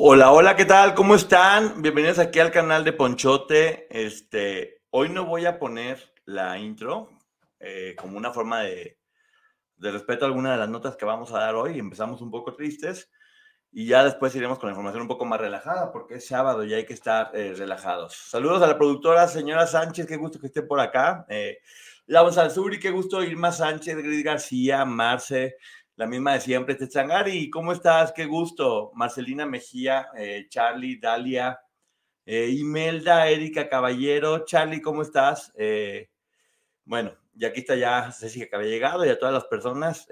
Hola, hola, ¿qué tal? ¿Cómo están? Bienvenidos aquí al canal de Ponchote. Este, hoy no voy a poner la intro eh, como una forma de, de respeto a alguna de las notas que vamos a dar hoy. Empezamos un poco tristes y ya después iremos con la información un poco más relajada porque es sábado y hay que estar eh, relajados. Saludos a la productora señora Sánchez, qué gusto que esté por acá. Eh, Lau Salzuri, qué gusto Irma Sánchez, Gris García, Marce, la misma de siempre, Techangari, ¿cómo estás? Qué gusto. Marcelina Mejía, eh, Charlie, Dalia, eh, Imelda, Erika Caballero. Charlie, ¿cómo estás? Eh, bueno, y aquí está ya Ceci que había llegado y a todas las personas,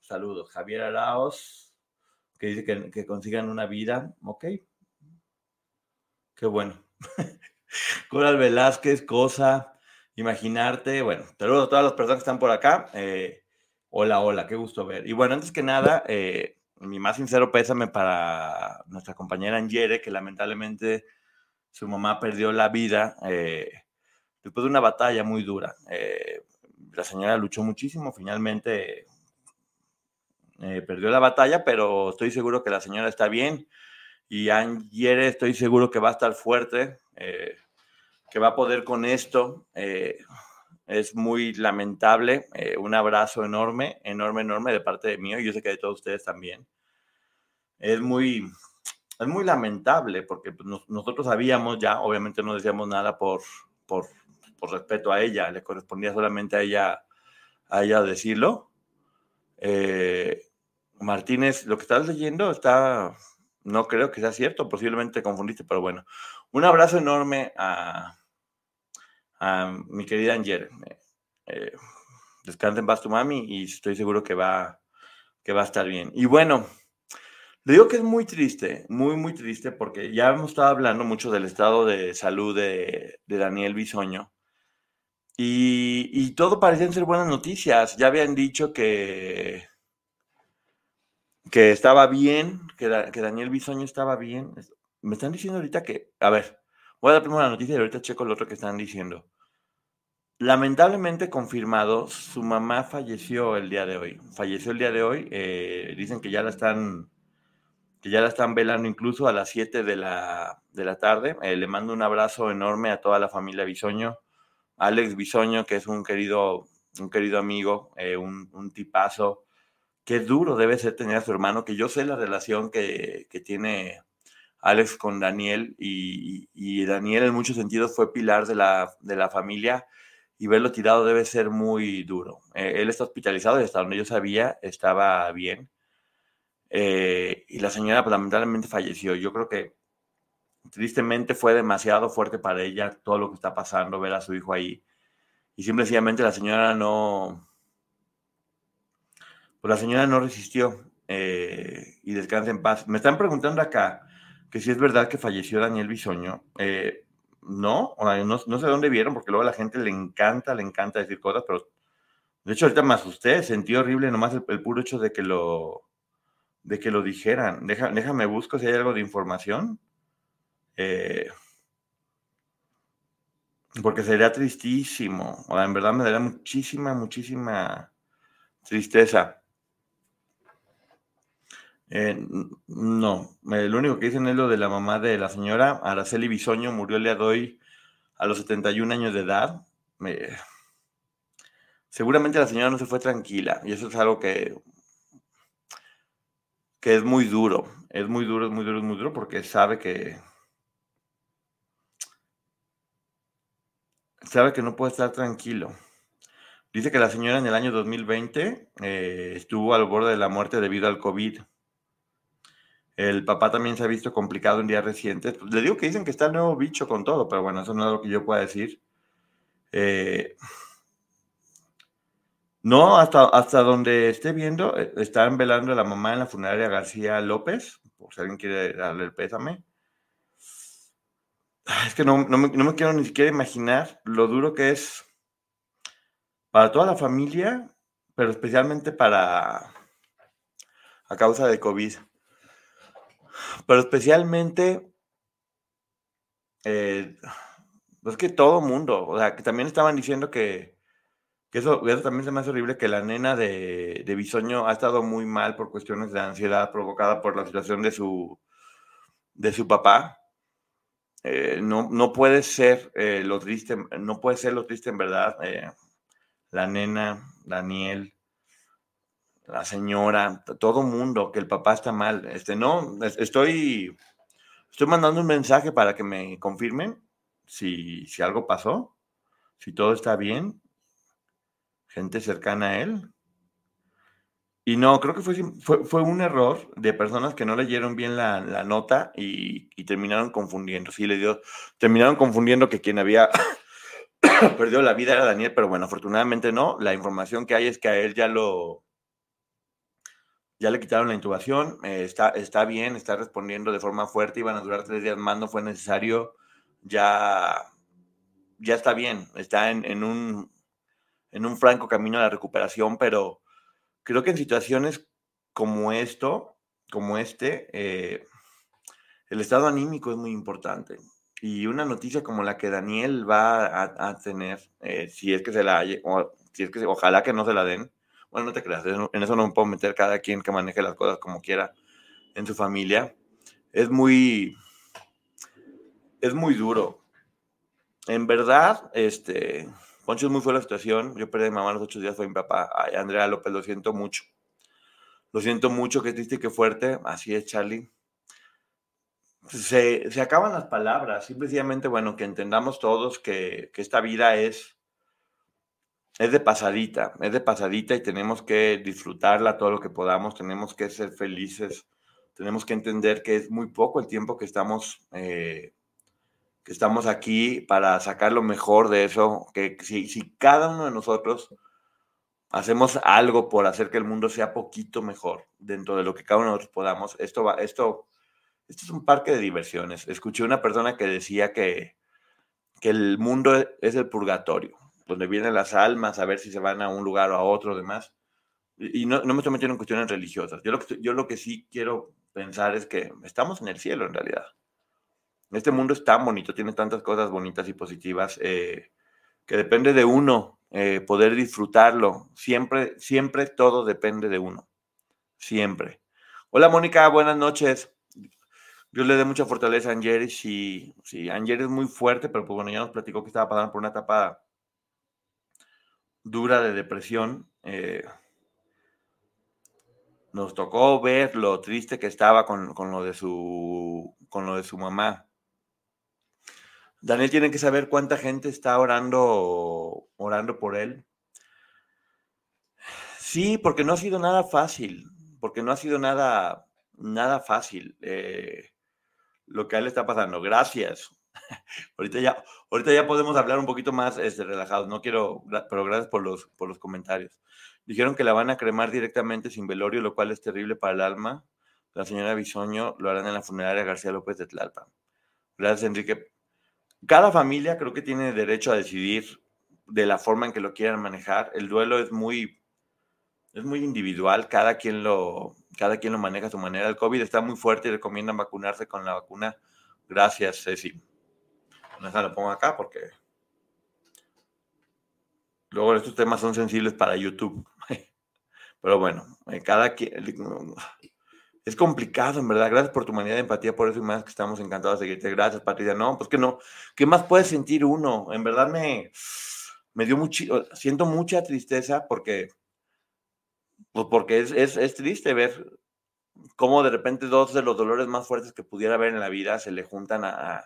saludos. Javier Araos, que dice que, consigan una vida, ok. Qué bueno. Coral Velázquez, Cosa, Imaginarte, bueno, saludos a todas las personas que están por acá. Hola, hola, qué gusto ver. Y bueno, antes que nada, eh, mi más sincero pésame para nuestra compañera Angere, que lamentablemente su mamá perdió la vida eh, después de una batalla muy dura. Eh, la señora luchó muchísimo, finalmente perdió la batalla, pero estoy seguro que la señora está bien. Y Angere estoy seguro que va a estar fuerte, que va a poder con esto. Es muy lamentable. Eh, un abrazo enorme, enorme, enorme de parte de mí y yo sé que de todos ustedes también. Es muy, es muy lamentable porque pues, nos- nosotros sabíamos ya, obviamente no decíamos nada por, por, por respeto a ella, le correspondía solamente a ella, a ella decirlo. Eh, Martínez, lo que estás leyendo está, no creo que sea cierto, posiblemente te confundiste, pero bueno, un abrazo enorme a, mi querida Anger. Eh, descansa en paz tu mami y estoy seguro que va, que va a estar bien. Y bueno, le digo que es muy triste, muy, muy triste, porque ya hemos estado hablando mucho del estado de salud de, Daniel Bisoño. Y, y todo parecían ser buenas noticias. Ya habían dicho que, que estaba bien, que, que Daniel Bisoño estaba bien. Me están diciendo ahorita que, a ver, voy a dar primero la noticia y ahorita checo lo otro que están diciendo. Lamentablemente confirmado, su mamá falleció el día de hoy. Falleció el día de hoy. eh, dicen que ya la están, que ya la están velando incluso a las 7 de la, de la tarde. Eh, le mando un abrazo enorme a toda la familia Bisoño. Alex Bisoño, que es un querido, un querido amigo, eh, un, tipazo. Qué duro debe ser tener a su hermano, que yo sé la relación que, que tiene Alex con Daniel y, y Daniel en muchos sentidos fue pilar de la, de la familia y verlo tirado debe ser muy duro. Eh, él está hospitalizado y hasta donde yo sabía estaba bien. Eh, y la señora pues, lamentablemente falleció. Yo creo que tristemente fue demasiado fuerte para ella todo lo que está pasando, ver a su hijo ahí. Y simple y sencillamente la señora no, pues la señora no resistió eh, y descansa en paz. Me están preguntando acá que si es verdad que falleció Daniel Bisoño. No, no, no sé dónde vieron, porque luego a la gente le encanta, le encanta decir cosas, pero de hecho ahorita me asusté, sentí horrible nomás el, el puro hecho de que lo, de que lo dijeran. Deja- déjame busco si hay algo de información. Eh, porque sería tristísimo. O sea, en verdad me daría muchísima, muchísima tristeza. Eh, no, lo único que dicen es lo de la mamá de la señora Araceli Bisoño, murió el día de hoy a los 71 años de edad. Seguramente la señora no se fue tranquila y eso es algo que que es muy duro, es muy duro, es muy duro, es muy duro porque sabe que sabe que no puede estar tranquilo. Dice que la señora en el año 2020 eh, estuvo al borde de la muerte debido al COVID. El papá también se ha visto complicado en días recientes. Le digo que dicen que está el nuevo bicho con todo, pero bueno, eso no es lo que yo pueda decir. Eh, no, hasta, hasta donde esté viendo, eh, están velando a la mamá en la funeraria García López, por si alguien quiere darle el pésame. Es que no, no, me, quiero ni siquiera imaginar lo duro que es para toda la familia, pero especialmente para a causa de COVID. Pero especialmente, eh, pues que todo mundo, o sea, que también estaban diciendo que, eso, también se me hace horrible, que la nena de, de Bisoño ha estado muy mal por cuestiones de ansiedad provocada por la situación de su, de su papá. Eh, no, no puede ser eh, lo triste, no puede ser lo triste en verdad. Eh, la nena, Daniel, la señora, todo mundo, que el papá está mal. Este, no, estoy, estoy mandando un mensaje para que me confirmen si, si algo pasó, si todo está bien, gente cercana a él. Y no, creo que fue, fue, un error de personas que no leyeron bien la, nota y, terminaron confundiendo. Sí, le dio, terminaron confundiendo que quien había perdido la vida era Daniel, pero bueno, afortunadamente no. La información que hay es que a él ya lo, ya le quitaron la intubación, eh, está, está bien, está respondiendo de forma fuerte, iban a durar tres días más, no fue necesario, ya, ya está bien, está en, en, un, en un franco camino a la recuperación, pero creo que en situaciones como esto, como este, eh, el estado anímico es muy importante. Y una noticia como la que Daniel va a, tener, eh, si es que se la o si es que ojalá que no se la den, bueno, no te creas, en eso no me puedo meter cada quien que maneje las cosas como quiera en su familia. Es muy, es muy duro. En verdad, este, Poncho es muy fuerte la situación. Yo perdí a mi mamá los ocho días, fue mi papá. Andrea López, lo siento mucho. Lo siento mucho, qué triste y qué fuerte. Así es, Charlie. Se, se, acaban las palabras. Simplemente, bueno, que entendamos todos que, que, esta vida es, es de pasadita, es de pasadita y tenemos que disfrutarla todo lo que podamos. Tenemos que ser felices. Tenemos que entender que es muy poco el tiempo que estamos eh, que estamos aquí para sacar lo mejor de eso, que si, si cada uno de nosotros hacemos algo por hacer que el mundo sea poquito mejor dentro de lo que cada uno de nosotros podamos, esto va, esto, esto es un parque de diversiones. Escuché una persona que decía que, que el mundo es el purgatorio, donde vienen las almas a ver si se van a un lugar o a otro, demás. Y no, no me estoy metiendo en cuestiones religiosas. Yo lo, que, yo lo que sí quiero pensar es que estamos en el cielo en realidad. Este mundo es tan bonito, tiene tantas cosas bonitas y positivas eh, que depende de uno eh, poder disfrutarlo. Siempre, siempre todo depende de uno. Siempre. Hola Mónica, buenas noches. Dios le dé mucha fortaleza a Angeri. Sí, sí, Angeri es muy fuerte, pero pues bueno, ya nos platicó que estaba pasando por una etapa dura de depresión. Eh, nos tocó ver lo triste que estaba con, con, lo de su, con lo de su mamá. Daniel tiene que saber cuánta gente está orando, orando por él. Sí, porque no ha sido nada fácil, porque no ha sido nada, nada fácil eh, lo que a él está pasando. Gracias. Ahorita, ya, ahorita ya podemos hablar un poquito más este, relajados. No quiero, pero gracias por los, por los comentarios. Dijeron que la van a cremar directamente sin velorio, lo cual es terrible para el alma. La señora Bisoño lo harán en la funeraria García López de Tlalpan. Gracias, Enrique cada familia creo que tiene derecho a decidir de la forma en que lo quieran manejar. El duelo es muy, es muy individual, cada quien, lo, cada quien lo maneja a su manera. El COVID está muy fuerte y recomiendan vacunarse con la vacuna. Gracias, Ceci. No lo pongo acá porque luego estos temas son sensibles para YouTube. Pero bueno, eh, cada quien es complicado, en verdad. Gracias por tu manera de empatía, por eso y más que estamos encantados de seguirte. Gracias, Patricia. No, pues que no. ¿Qué más puede sentir uno? En verdad me, me dio mucho, siento mucha tristeza porque, pues porque es, es, triste ver cómo de repente dos de los dolores más fuertes que pudiera haber en la vida se le juntan a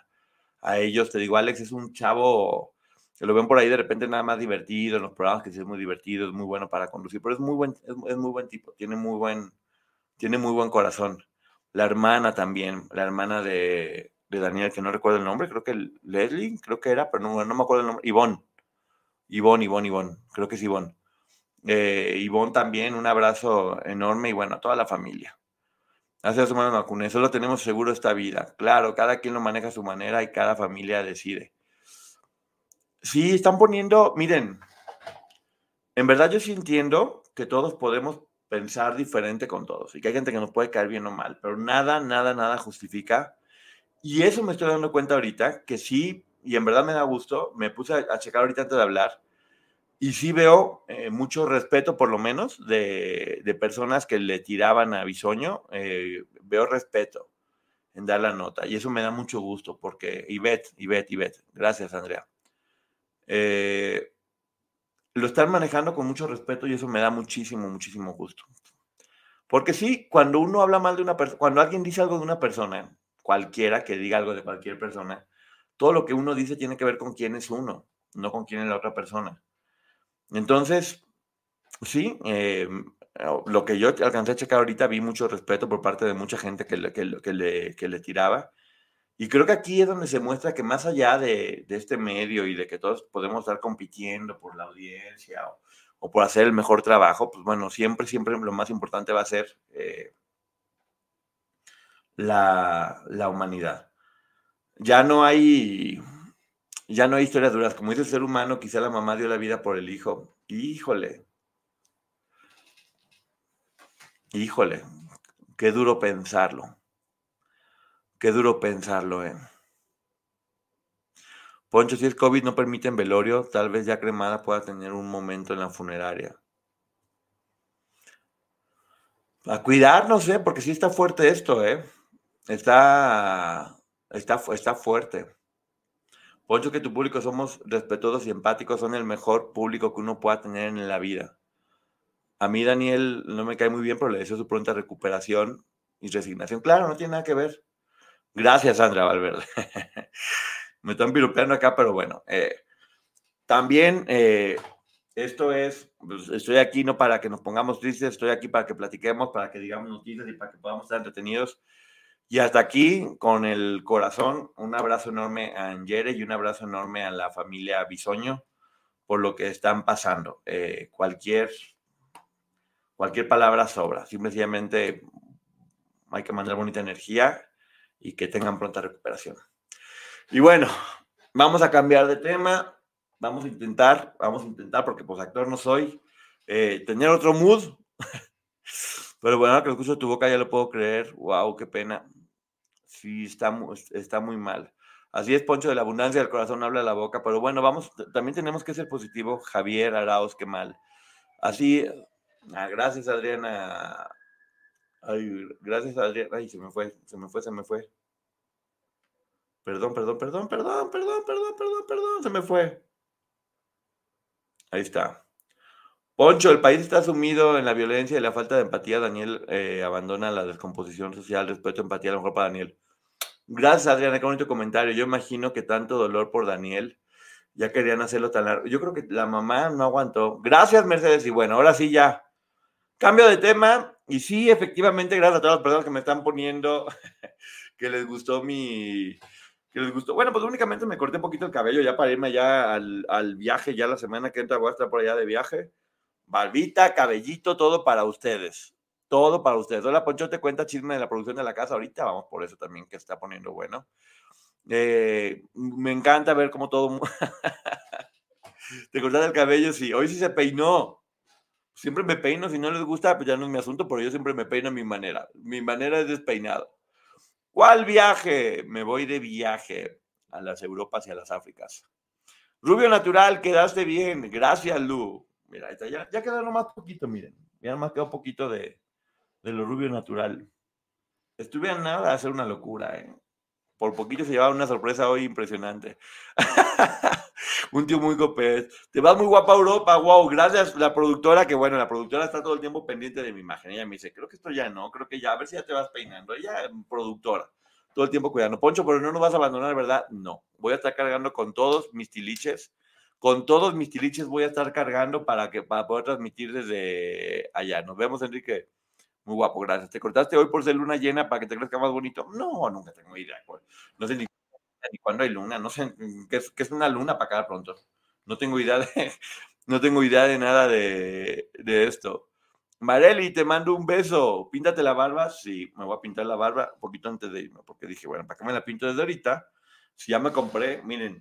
ellos. Te digo, Alex es un chavo que lo ven por ahí de repente nada más divertido en los programas, que sí es muy divertido, es muy bueno para conducir, pero es muy buen, es, muy buen tipo, tiene muy buen, tiene muy buen corazón. La hermana también, la hermana de, de Daniel, que no recuerdo el nombre, creo que Leslie, creo que era, pero no, no me acuerdo el nombre, Ivonne. Ivonne, Ivonne, Ivonne, creo que es Ivonne. Eh, Ivonne también, un abrazo enorme y bueno, a toda la familia. Hace dos semanas vacuné, solo tenemos seguro esta vida. Claro, cada quien lo maneja a su manera y cada familia decide. Sí, están poniendo, miren, en verdad yo sí entiendo que todos podemos pensar diferente con todos y que hay gente que nos puede caer bien o mal, pero nada, nada, nada justifica. Y eso me estoy dando cuenta ahorita, que sí, y en verdad me da gusto, me puse a, checar ahorita antes de hablar, y sí veo eh, mucho respeto, por lo menos, de, personas que le tiraban a Bisoño, eh, veo respeto en dar la nota, y eso me da mucho gusto, porque Ivette, Ivette, Ivette, gracias Andrea. Eh, lo están manejando con mucho respeto y eso me da muchísimo, muchísimo gusto. Porque sí, cuando uno habla mal de una persona, cuando alguien dice algo de una persona, cualquiera que diga algo de cualquier persona, todo lo que uno dice tiene que ver con quién es uno, no con quién es la otra persona. Entonces, sí, eh, lo que yo alcancé a checar ahorita, vi mucho respeto por parte de mucha gente que que le, que le tiraba. Y creo que aquí es donde se muestra que más allá de, este medio y de que todos podemos estar compitiendo por la audiencia o, por hacer el mejor trabajo, pues bueno, siempre, siempre lo más importante va a ser eh, la, la, humanidad. Ya no hay, ya no hay historias duras. Como dice el ser humano, quizá la mamá dio la vida por el hijo. Híjole. Híjole. Qué duro pensarlo. Qué duro pensarlo, ¿eh? Poncho, si es COVID no permiten velorio, tal vez ya cremada pueda tener un momento en la funeraria. A cuidarnos, ¿eh? Porque sí está fuerte esto, ¿eh? Está, está, está fuerte. Poncho, que tu público somos respetuosos y empáticos, son el mejor público que uno pueda tener en la vida. A mí Daniel no me cae muy bien, pero le deseo su pronta recuperación y resignación. Claro, no tiene nada que ver. Gracias, Sandra Valverde. Me están piropeando acá, pero bueno. Eh, también eh, esto es, pues, estoy aquí no para que nos pongamos tristes, estoy aquí para que platiquemos, para que digamos noticias y para que podamos estar entretenidos. Y hasta aquí, con el corazón, un abrazo enorme a Angere y un abrazo enorme a la familia Bisoño por lo que están pasando. Eh, cualquier, cualquier palabra sobra. Simplemente hay que mandar bonita energía y que tengan pronta recuperación. Y bueno, vamos a cambiar de tema. Vamos a intentar, vamos a intentar, porque pues actor no soy, eh, tener otro mood. Pero bueno, que lo escucho tu boca ya lo puedo creer. Wow, qué pena. Sí, está, está muy mal. Así es, Poncho, de la abundancia del corazón habla la boca. Pero bueno, vamos, también tenemos que ser positivo. Javier Arauz, qué mal. Así, ah, gracias Adriana Ay, gracias Adrián. Ay, se me fue, se me fue, se me fue. Perdón, perdón, perdón, perdón, perdón, perdón, perdón, perdón, se me fue. Ahí está. Poncho, el país está sumido en la violencia y la falta de empatía. Daniel eh, abandona la descomposición social, respeto, empatía, a lo mejor para Daniel. Gracias, Adriana, qué bonito comentario. Yo imagino que tanto dolor por Daniel, ya querían hacerlo tan largo. Yo creo que la mamá no aguantó. Gracias, Mercedes. Y bueno, ahora sí ya. Cambio de tema. Y sí, efectivamente, gracias a todas las personas que me están poniendo que les gustó mi. que les gustó. Bueno, pues únicamente me corté un poquito el cabello ya para irme ya al, viaje, ya la semana que entra voy a estar por allá de viaje. Barbita, cabellito, todo para ustedes. Todo para ustedes. Hola, Poncho, te cuenta chisme de la producción de la casa. Ahorita vamos por eso también, que está poniendo bueno. Eh, me encanta ver cómo todo. te cortaste el cabello, sí. Hoy sí se peinó siempre me peino, si no les gusta, pues ya no es mi asunto, pero yo siempre me peino a mi manera. Mi manera es despeinado. ¿Cuál viaje? Me voy de viaje a las Europas y a las Áfricas. Rubio natural, quedaste bien. Gracias, Lu. Mira, ya, ya quedó nomás poquito, miren. Ya nomás quedó poquito de, de lo rubio natural. Estuve a nada de hacer una locura, ¿eh? Por poquito se llevaba una sorpresa hoy impresionante. un tío muy copés. Te vas muy guapa a Europa, wow, gracias la productora, que bueno, la productora está todo el tiempo pendiente de mi imagen. Ella me dice, creo que esto ya no, creo que ya, a ver si ya te vas peinando. Ella, productora, todo el tiempo cuidando. Poncho, pero no nos vas a abandonar, ¿verdad? No, voy a estar cargando con todos mis tiliches. Con todos mis tiliches voy a estar cargando para, que, para poder transmitir desde allá. Nos vemos, Enrique. Muy guapo, gracias. ¿Te cortaste hoy por ser luna llena para que te crezca más bonito? No, nunca tengo idea. No sé ni ni cuándo hay luna, no sé qué es, una luna para acá pronto. No tengo idea de, no tengo idea de nada de, esto. Mareli, te mando un beso. Píntate la barba. Sí, me voy a pintar la barba un poquito antes de irme, porque dije, bueno, ¿para qué me la pinto desde ahorita? Si ya me compré, miren.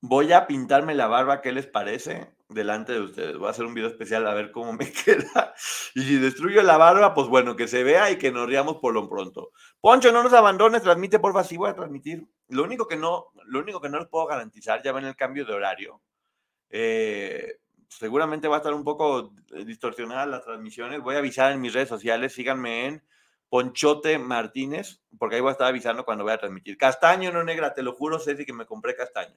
Voy a pintarme la barba, ¿qué les parece? delante de ustedes. Voy a hacer un video especial a ver cómo me queda. Y si destruyo la barba, pues bueno, que se vea y que nos riamos por lo pronto. Poncho, no nos abandones, transmite porfa, sí voy a transmitir. Lo único que no, lo único que no les puedo garantizar, ya ven el cambio de horario. Eh, seguramente va a estar un poco distorsionada las transmisiones. Voy a avisar en mis redes sociales, síganme en Ponchote Martínez, porque ahí voy a estar avisando cuando voy a transmitir. Castaño, no negra, te lo juro, Ceci, que me compré castaño.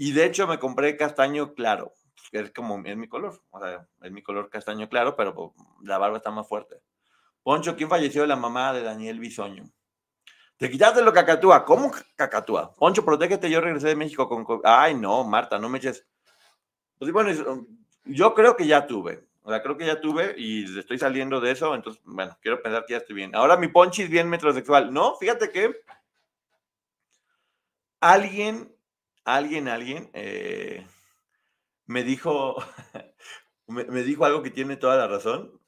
Y de hecho me compré castaño claro es como es mi color, o sea, es mi color castaño claro, pero pues, la barba está más fuerte. Poncho, ¿quién falleció la mamá de Daniel Bisoño? Te quitaste lo cacatúa. ¿Cómo cacatúa? Poncho, protégete, yo regresé de México con... Ay, no, Marta, no me eches... Pues bueno, yo creo que ya tuve. O sea, creo que ya tuve y estoy saliendo de eso, entonces, bueno, quiero pensar que ya estoy bien. Ahora mi Ponchi es bien metrosexual. No, fíjate que alguien, alguien, alguien, eh, me dijo, me, dijo algo que tiene toda la razón.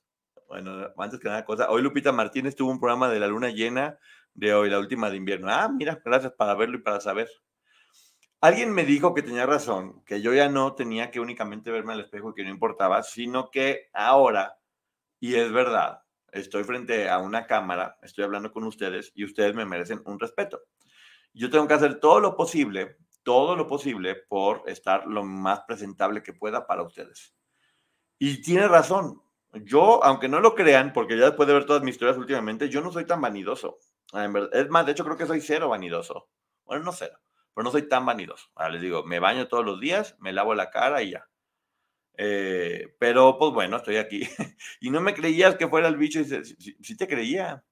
Bueno, antes que nada cosa, hoy Lupita Martínez tuvo un programa de la luna llena de hoy, la última de invierno. Ah, mira, gracias para verlo y para saber. Alguien me dijo que tenía razón, que yo ya no tenía que únicamente verme al espejo y que no importaba, sino que ahora, y es verdad, estoy frente a una cámara, estoy hablando con ustedes y ustedes me merecen un respeto. Yo tengo que hacer todo lo posible todo lo posible por estar lo más presentable que pueda para ustedes. Y tiene razón. Yo, aunque no lo crean, porque ya después de ver todas mis historias últimamente, yo no soy tan vanidoso. Es más, de hecho creo que soy cero vanidoso. Bueno, no cero, pero no soy tan vanidoso. Ahora les digo, me baño todos los días, me lavo la cara y ya. Eh, pero pues bueno, estoy aquí. y no me creías que fuera el bicho y si te creía.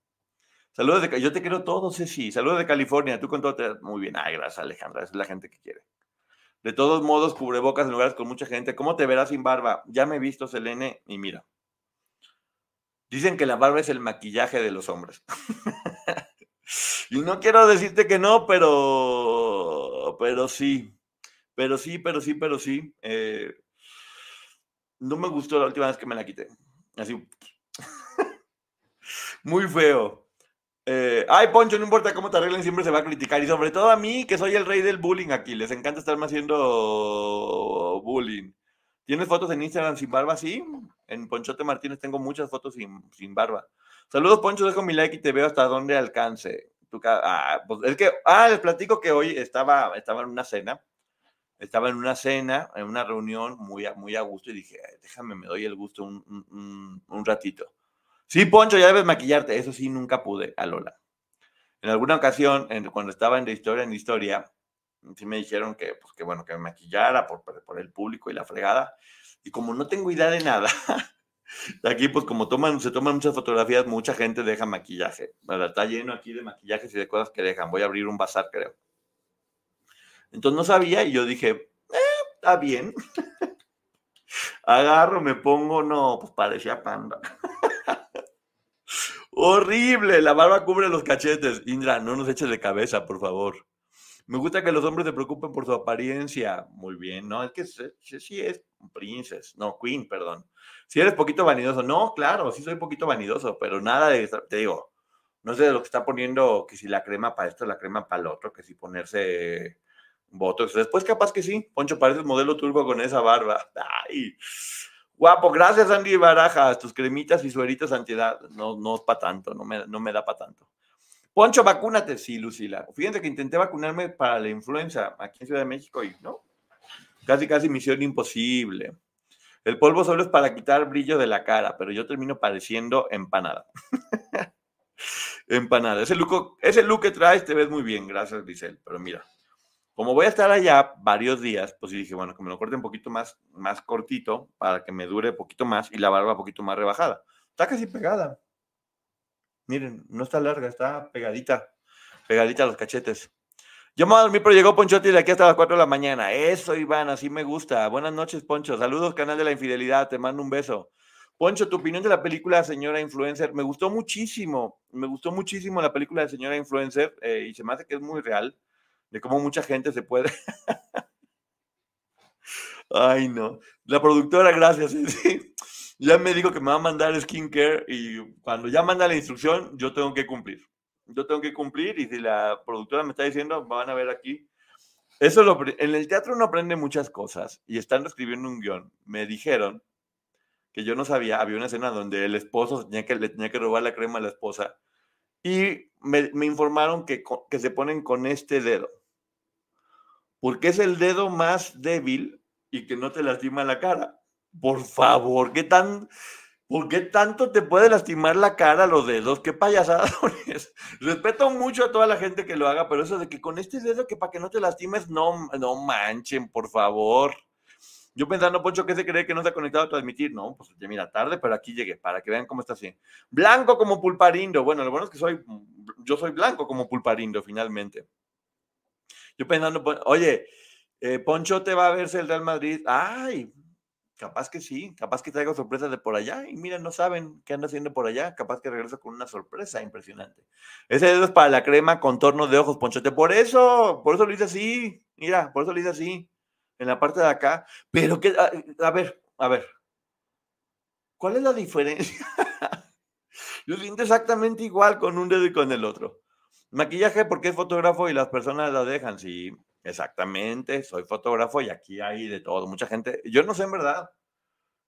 Saludos de yo te quiero todo, Ceci. Saludos de California. Tú con todo. Muy bien. Ay, gracias, Alejandra. es la gente que quiere. De todos modos, cubrebocas en lugares con mucha gente. ¿Cómo te verás sin barba? Ya me he visto, Selene, y mira. Dicen que la barba es el maquillaje de los hombres. y no quiero decirte que no, pero. Pero sí. Pero sí, pero sí, pero sí. Eh, no me gustó la última vez que me la quité. Así. Muy feo. Eh, ay, Poncho, no importa cómo te arreglen, siempre se va a criticar. Y sobre todo a mí, que soy el rey del bullying aquí. Les encanta estarme haciendo bullying. ¿Tienes fotos en Instagram sin barba? Sí. En Ponchote Martínez tengo muchas fotos sin, barba. Saludos, Poncho. Dejo mi like y te veo hasta donde alcance. ah, pues es que, ah, les platico que hoy estaba, estaba en una cena. Estaba en una cena, en una reunión muy muy a gusto y dije, déjame, me doy el gusto un ratito. Sí, Poncho, ya debes maquillarte. Eso sí, nunca pude a Lola. En alguna ocasión, cuando estaba en historia en historia, sí me dijeron que, pues, que bueno, que me maquillara por, por, el público y la fregada. Y como no tengo idea de nada, aquí, pues como toman, se toman muchas fotografías, mucha gente deja maquillaje. Está lleno aquí de maquillajes y de cosas que dejan. Voy a abrir un bazar, creo. Entonces no sabía y yo dije, eh, está bien. Agarro, me pongo, no, pues parecía panda. Horrible, la barba cubre los cachetes. Indra, no nos eches de cabeza, por favor. Me gusta que los hombres se preocupen por su apariencia. Muy bien, ¿no? Es que sí, es princess, no, queen, perdón. Si eres poquito vanidoso, no, claro, sí soy poquito vanidoso, pero nada de, te digo, No sé de lo que está poniendo, que si la crema para esto, la crema para el otro, que si ponerse botox. Después capaz que sí, Poncho parece modelo turbo con esa barba. Ay, guapo, gracias Andy Barajas, tus cremitas y sueritas antiedad. No, no es para tanto, no me, no me da para tanto. Poncho, vacúnate, sí, Lucila. Fíjense que intenté vacunarme para la influenza aquí en Ciudad de México y no, casi, casi misión imposible. El polvo solo es para quitar brillo de la cara, pero yo termino pareciendo empanada. empanada. Ese look, ese look que traes te ves muy bien, gracias, Grisel. Pero mira, como voy a estar allá varios días, pues dije, bueno, que me lo corte un poquito más, más cortito para que me dure poquito más y la barba un poquito más rebajada. Está casi pegada. Miren, no está larga, está pegadita, pegadita a los cachetes. Yo me voy a dormir, pero llegó Ponchote de aquí hasta las 4 de la mañana. Eso, Iván, así me gusta. Buenas noches, Poncho. Saludos, canal de la infidelidad. Te mando un beso. Poncho, tu opinión de la película Señora Influencer. Me gustó muchísimo. Me gustó muchísimo la película de Señora Influencer eh, y se me hace que es muy real de cómo mucha gente se puede. Ay, no. La productora, gracias. Ya me dijo que me va a mandar skincare y cuando ya manda la instrucción, yo tengo que cumplir. Yo tengo que cumplir y si la productora me está diciendo, van a ver aquí. Eso lo, en el teatro uno aprende muchas cosas y estando escribiendo un guion, me dijeron que yo no sabía, había una escena donde el esposo tenía que, le tenía que robar la crema a la esposa y me, me informaron que, que se ponen con este dedo porque es el dedo más débil y que no te lastima la cara. Por favor, ¿qué tan, ¿por qué tanto te puede lastimar la cara los dedos? ¿Qué payasada Respeto mucho a toda la gente que lo haga, pero eso de que con este dedo que para que no te lastimes, no, no manchen, por favor. Yo pensando, Poncho, ¿qué se cree que no se ha conectado a transmitir? No, pues ya mira, tarde, pero aquí llegué, para que vean cómo está así. Blanco como pulparindo. Bueno, lo bueno es que soy, yo soy blanco como pulparindo, finalmente. Yo pensando, oye, eh, Poncho te va a verse el Real Madrid. Ay, capaz que sí, capaz que traigo sorpresas de por allá. Y mira, no saben qué anda haciendo por allá. Capaz que regreso con una sorpresa impresionante. Ese dedo es para la crema contorno de ojos, Ponchote. Por eso, por eso lo hice así. Mira, por eso lo hice así. En la parte de acá. Pero que, a, a ver, a ver. ¿Cuál es la diferencia? Yo siento exactamente igual con un dedo y con el otro. Maquillaje porque es fotógrafo y las personas la dejan. Sí, exactamente, soy fotógrafo y aquí hay de todo. Mucha gente, yo no sé en verdad.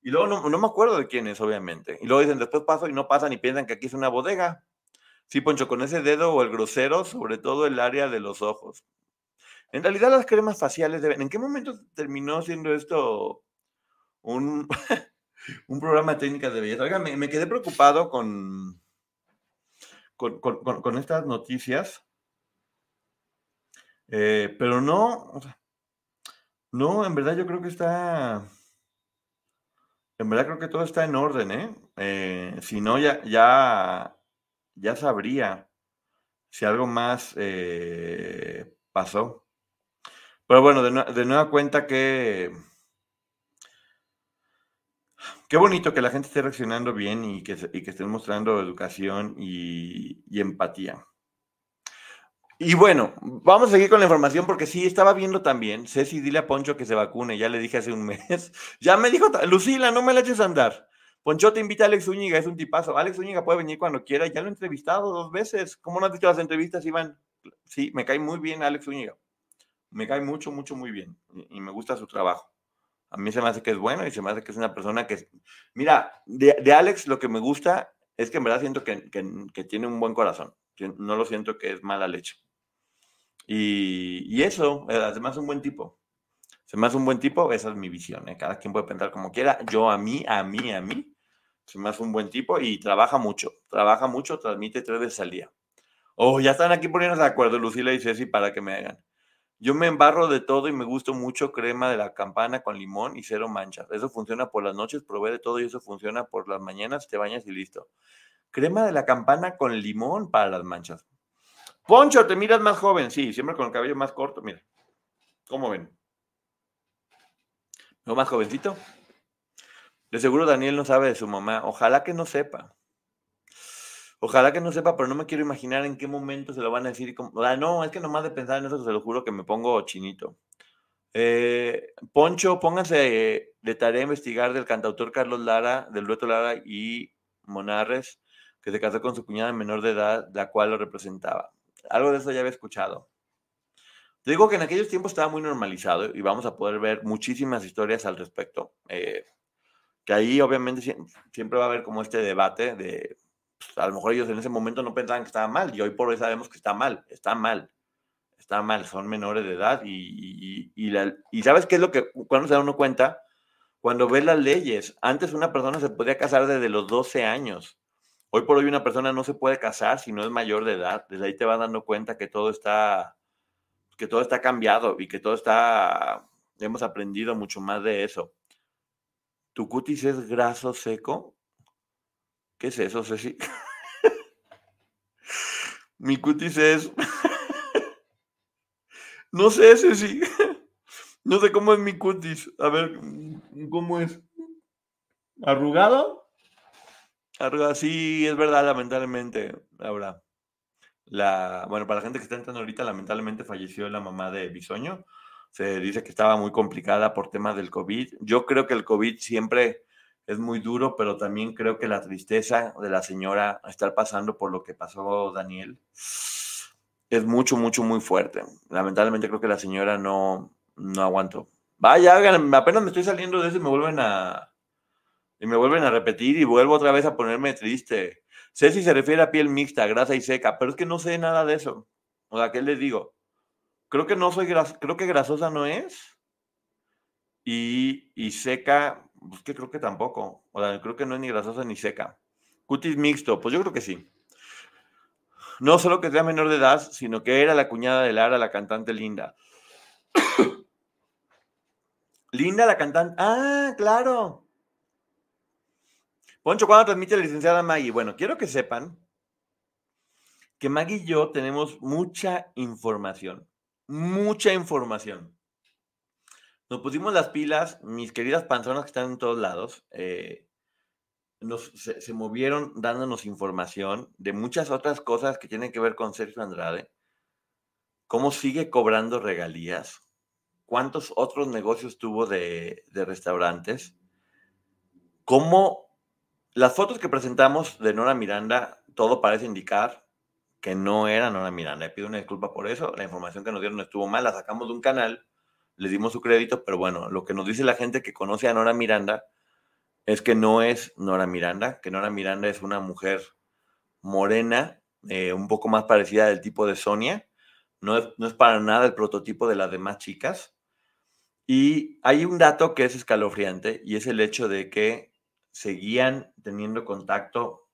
Y luego no, me acuerdo de quién es, obviamente. Y luego dicen, después paso y no pasan y piensan que aquí es una bodega. Sí, Poncho, con ese dedo o el grosero, sobre todo el área de los ojos. En realidad las cremas faciales deben... ¿En qué momento terminó siendo esto un, un programa de técnicas de belleza? Oiga, me quedé preocupado con, con, estas noticias. Eh, pero no, no, en verdad yo creo que está, en verdad creo que todo está en orden, ¿eh? eh si no, ya, ya, ya sabría si algo más eh, pasó. Pero bueno, de, de nueva cuenta que Qué bonito que la gente esté reaccionando bien y que, que estén mostrando educación y, empatía. Y bueno, vamos a seguir con la información porque sí, estaba viendo también, Ceci, dile a Poncho que se vacune, ya le dije hace un mes. Ya me dijo, Lucila, no me la eches a andar. Poncho te invita a Alex Zúñiga, es un tipazo. Alex Zúñiga puede venir cuando quiera, ya lo he entrevistado dos veces. ¿Cómo no has visto las entrevistas, Iván? Sí, me cae muy bien Alex Zúñiga. Me cae mucho, mucho, muy bien. y me gusta su trabajo. A mí se me hace que es bueno y se me hace que es una persona que... Mira, de, Alex lo que me gusta es que en verdad siento que, tiene un buen corazón. No lo siento que es mala leche. Y, eso, eh, además es un buen tipo. Se me hace un buen tipo, esa es mi visión. ¿eh? Cada quien puede pensar como quiera. Yo a mí, a mí, a mí, se me hace un buen tipo y trabaja mucho. Trabaja mucho, transmite tres veces al día. Oh, ya están aquí poniéndose de acuerdo, Lucila y Ceci, para que me hagan. Yo me embarro de todo y me gusta mucho crema de la campana con limón y cero manchas. Eso funciona por las noches, probé de todo y eso funciona por las mañanas, te bañas y listo. Crema de la campana con limón para las manchas. Poncho, te miras más joven, sí, siempre con el cabello más corto, mira. ¿Cómo ven? ¿No más jovencito? De seguro Daniel no sabe de su mamá. Ojalá que no sepa. Ojalá que no sepa, pero no me quiero imaginar en qué momento se lo van a decir. Ah, no, es que nomás de pensar en eso, se lo juro que me pongo chinito. Eh, Poncho, pónganse de tarea investigar del cantautor Carlos Lara, del dueto Lara y Monarres. que se casó con su cuñada menor de edad, la cual lo representaba. Algo de eso ya había escuchado. Te digo que en aquellos tiempos estaba muy normalizado y vamos a poder ver muchísimas historias al respecto. Eh, que ahí obviamente siempre va a haber como este debate de, pues, a lo mejor ellos en ese momento no pensaban que estaba mal y hoy por hoy sabemos que está mal, está mal, está mal, son menores de edad y, y, ¿sabes qué es lo que cuando se da uno cuenta? Cuando ve las leyes, antes una persona se podía casar desde los 12 años. Hoy por hoy una persona no se puede casar si no es mayor de edad. Desde ahí te vas dando cuenta que todo está, que todo está cambiado y que todo está, hemos aprendido mucho más de eso. ¿Tu cutis es graso seco? ¿Qué es eso, Ceci? Mi cutis es... no sé, Ceci. no sé cómo es mi cutis. A ver, ¿cómo es? ¿Arrugado? Arrugado, sí, es verdad, lamentablemente, Laura. La, bueno, para la gente que está entrando ahorita, lamentablemente falleció la mamá de Bisoño se dice que estaba muy complicada por temas del COVID. Yo creo que el COVID siempre es muy duro, pero también creo que la tristeza de la señora estar pasando por lo que pasó Daniel es mucho, mucho, muy fuerte. Lamentablemente creo que la señora no, no aguantó. Vaya, apenas me estoy saliendo de eso y me vuelven a y me vuelven a repetir y vuelvo otra vez a ponerme triste. Sé si se refiere a piel mixta, grasa y seca, pero es que no sé nada de eso. O sea, ¿qué les digo? Creo que no soy gras, creo que grasosa no es. Y, y seca, pues que creo que tampoco. O sea, creo que no es ni grasosa ni seca. Cutis mixto, pues yo creo que sí. No solo que sea menor de edad, sino que era la cuñada de Lara, la cantante Linda. Linda, la cantante. Ah, claro. Poncho, ¿cuándo transmite la licenciada Maggie? Bueno, quiero que sepan que Maggie y yo tenemos mucha información mucha información. Nos pusimos las pilas, mis queridas panzonas que están en todos lados, eh, se, movieron dándonos información de muchas otras cosas que tienen que ver con Sergio Andrade, cómo sigue cobrando regalías, cuántos otros negocios tuvo de, de restaurantes, cómo las fotos que presentamos de Nora Miranda, todo parece indicar que no era Nora Miranda. Le pido una disculpa por eso. La información que nos dieron estuvo mal. La sacamos de un canal, le dimos su crédito, pero bueno, lo que nos dice la gente que conoce a Nora Miranda es que no es Nora Miranda, que Nora Miranda es una mujer morena, eh, un poco más parecida del tipo de Sonia. No es, no es para nada el prototipo de las demás chicas. Y hay un dato que es escalofriante y es el hecho de que seguían teniendo contacto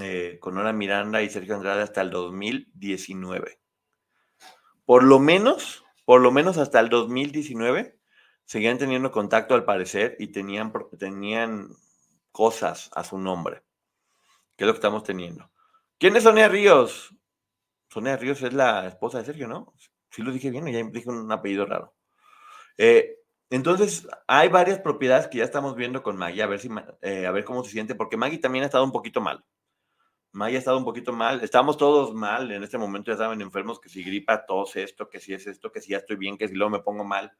eh, con Nora Miranda y Sergio Andrade hasta el 2019. Por lo menos, por lo menos hasta el 2019, seguían teniendo contacto al parecer y tenían, tenían cosas a su nombre, que es lo que estamos teniendo. ¿Quién es Sonia Ríos? Sonia Ríos es la esposa de Sergio, ¿no? Sí lo dije bien, ya dije un apellido raro. Eh, entonces, hay varias propiedades que ya estamos viendo con Maggie, a ver, si, eh, a ver cómo se siente, porque Maggie también ha estado un poquito mal. Maya ha estado un poquito mal. Estamos todos mal en este momento, ya saben, enfermos, que si gripa, tos, esto, que si es esto, que si ya estoy bien, que si luego me pongo mal.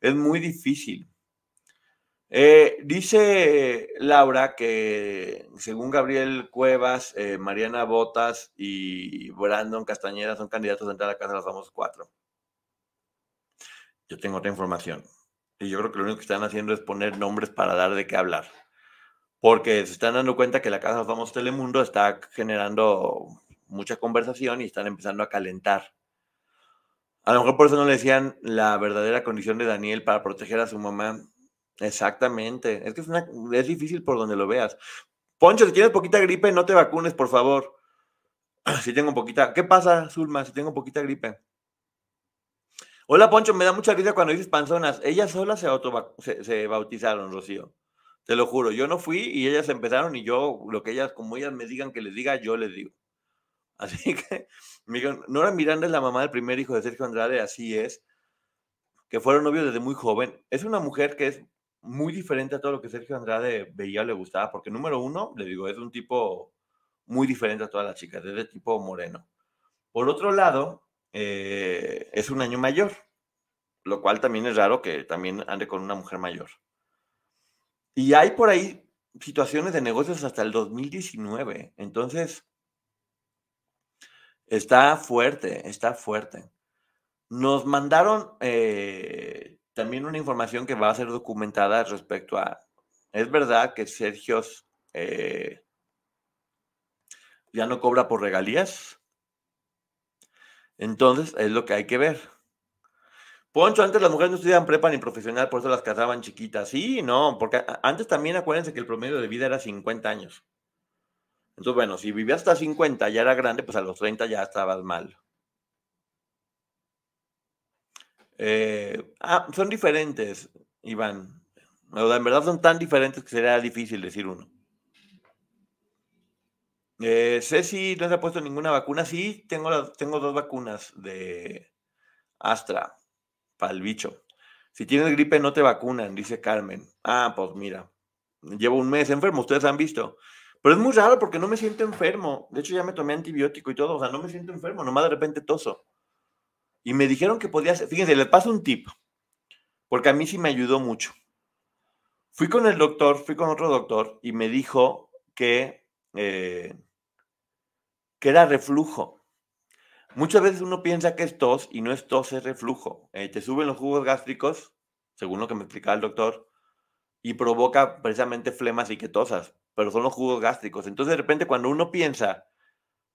Es muy difícil. Eh, dice Laura que según Gabriel Cuevas, eh, Mariana Botas y Brandon Castañeda son candidatos a entrar a Casa de los Famosos Cuatro. Yo tengo otra información. Y yo creo que lo único que están haciendo es poner nombres para dar de qué hablar porque se están dando cuenta que la Casa Famoso Telemundo está generando mucha conversación y están empezando a calentar. A lo mejor por eso no le decían la verdadera condición de Daniel para proteger a su mamá. Exactamente. Es que es, es difícil por donde lo veas. Poncho, si tienes poquita gripe, no te vacunes, por favor. Si tengo poquita. ¿Qué pasa, Zulma, si tengo poquita gripe? Hola, Poncho, me da mucha risa cuando dices panzonas. Ellas solas se, auto se bautizaron, Rocío. Te lo juro, yo no fui y ellas empezaron y yo, lo que ellas, como ellas me digan que les diga, yo les digo. Así que, Nora Miranda es la mamá del primer hijo de Sergio Andrade, así es, que fueron novios desde muy joven. Es una mujer que es muy diferente a todo lo que Sergio Andrade veía o le gustaba, porque número uno, le digo, es un tipo muy diferente a todas las chicas, es de tipo moreno. Por otro lado, eh, es un año mayor, lo cual también es raro que también ande con una mujer mayor. Y hay por ahí situaciones de negocios hasta el 2019. Entonces, está fuerte, está fuerte. Nos mandaron eh, también una información que va a ser documentada respecto a, es verdad que Sergio eh, ya no cobra por regalías. Entonces, es lo que hay que ver. Poncho, antes las mujeres no estudiaban prepa ni profesional, por eso las casaban chiquitas. Sí, no, porque antes también acuérdense que el promedio de vida era 50 años. Entonces, bueno, si vivía hasta 50, ya era grande, pues a los 30 ya estabas mal. Eh, ah, son diferentes, Iván. En verdad son tan diferentes que sería difícil decir uno. Eh, Ceci no se ha puesto ninguna vacuna. Sí, tengo, tengo dos vacunas de Astra para el bicho. Si tienes gripe, no te vacunan, dice Carmen. Ah, pues mira, llevo un mes enfermo, ustedes han visto. Pero es muy raro porque no me siento enfermo. De hecho, ya me tomé antibiótico y todo. O sea, no me siento enfermo, nomás de repente toso. Y me dijeron que podía ser. Fíjense, les paso un tip. Porque a mí sí me ayudó mucho. Fui con el doctor, fui con otro doctor y me dijo que, eh, que era reflujo. Muchas veces uno piensa que es tos y no es tos, es reflujo. Eh, te suben los jugos gástricos, según lo que me explicaba el doctor, y provoca precisamente flemas y que tosas, pero son los jugos gástricos. Entonces, de repente, cuando uno piensa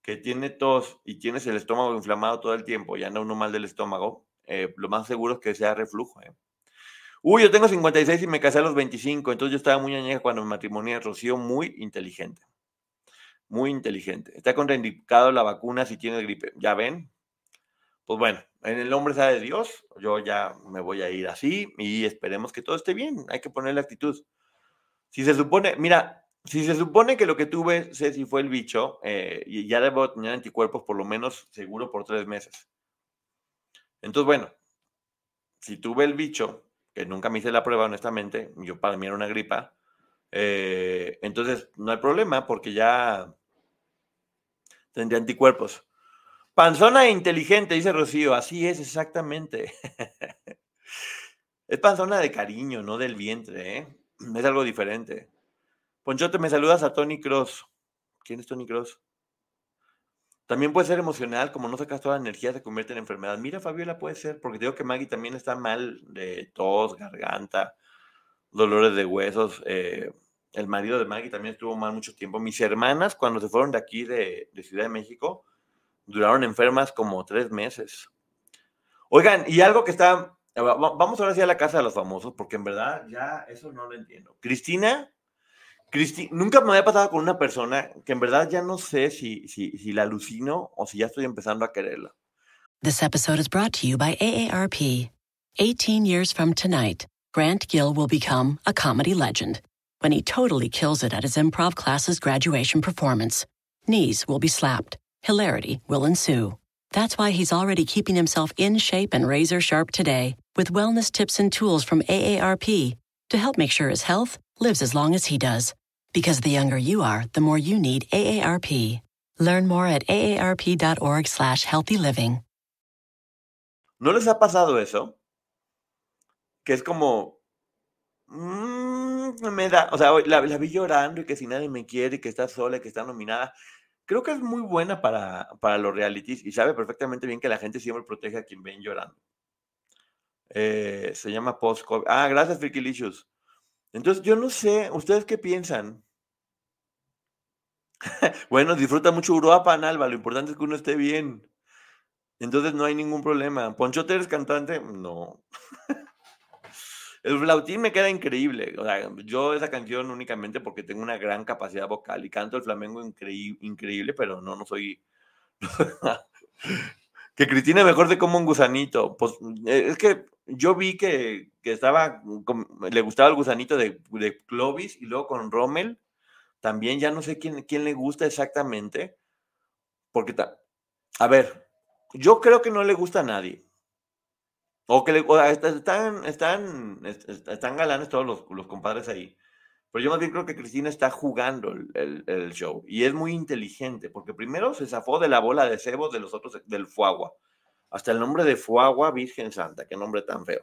que tiene tos y tienes el estómago inflamado todo el tiempo y anda uno mal del estómago, eh, lo más seguro es que sea reflujo. Eh. Uy, yo tengo 56 y me casé a los 25, entonces yo estaba muy añeja cuando me matrimonié. Rocío, muy inteligente muy inteligente. Está contraindicado la vacuna si tiene gripe. ¿Ya ven? Pues bueno, en el nombre de Dios, yo ya me voy a ir así y esperemos que todo esté bien. Hay que poner la actitud. Si se supone, mira, si se supone que lo que tuve, sé si fue el bicho, eh, y ya debo tener anticuerpos por lo menos seguro por tres meses. Entonces, bueno, si tuve el bicho, que nunca me hice la prueba, honestamente, yo para mí era una gripa, eh, entonces no hay problema porque ya tendría anticuerpos. Panzona inteligente, dice Rocío. Así es, exactamente. es panzona de cariño, no del vientre, ¿eh? Es algo diferente. Ponchote, me saludas a Tony Cross. ¿Quién es Tony Cross? También puede ser emocional, como no sacas toda la energía, se convierte en enfermedad. Mira, Fabiola, puede ser, porque digo que Maggie también está mal de tos, garganta, dolores de huesos. Eh, el marido de Maggie también estuvo mal mucho tiempo. Mis hermanas, cuando se fueron de aquí, de, Ciudad de México, duraron enfermas como tres meses. Oigan, y algo que está, vamos ahora sí a la casa de los famosos, porque en verdad ya eso no lo entiendo. Cristina, Cristi, nunca me había pasado con una persona que en verdad ya no sé si, si, si la alucino o si ya estoy empezando a quererla. This episode is brought to you by AARP. 18 years from tonight, Grant Gill will become a comedy legend. When he totally kills it at his improv class's graduation performance. Knees will be slapped. Hilarity will ensue. That's why he's already keeping himself in shape and razor sharp today with wellness tips and tools from AARP to help make sure his health lives as long as he does. Because the younger you are, the more you need AARP. Learn more at aarp.org slash healthy living. ¿No les ha pasado eso? Que es como... Mmm, me da, o sea, la, la, vi llorando y que si nadie me quiere y que está sola y que está nominada. Creo que es muy buena para, para los realities y sabe perfectamente bien que la gente siempre protege a quien ven llorando. Eh, se llama post -COVID. Ah, gracias, Frikilicious. Entonces, yo no sé, ¿ustedes qué piensan? bueno, disfruta mucho Europa, Alba. Lo importante es que uno esté bien. Entonces no hay ningún problema. ¿Ponchote eres cantante? No. El flautín me queda increíble. O sea, yo esa canción únicamente porque tengo una gran capacidad vocal y canto el flamenco increíble, pero no, no soy... que Cristina mejor de como un gusanito. Pues eh, es que yo vi que, que estaba, le gustaba el gusanito de, de, Clovis y luego con Rommel. También ya no sé quién, quién le gusta exactamente. Porque, a ver, yo creo que no le gusta a nadie. O que le, están, están, están galanes todos los, los, compadres ahí. Pero yo más bien creo que Cristina está jugando el, el, show y es muy inteligente porque primero se zafó de la bola de cebo de los otros, del Fuagua. Hasta el nombre de Fuagua, Virgen Santa, qué nombre tan feo.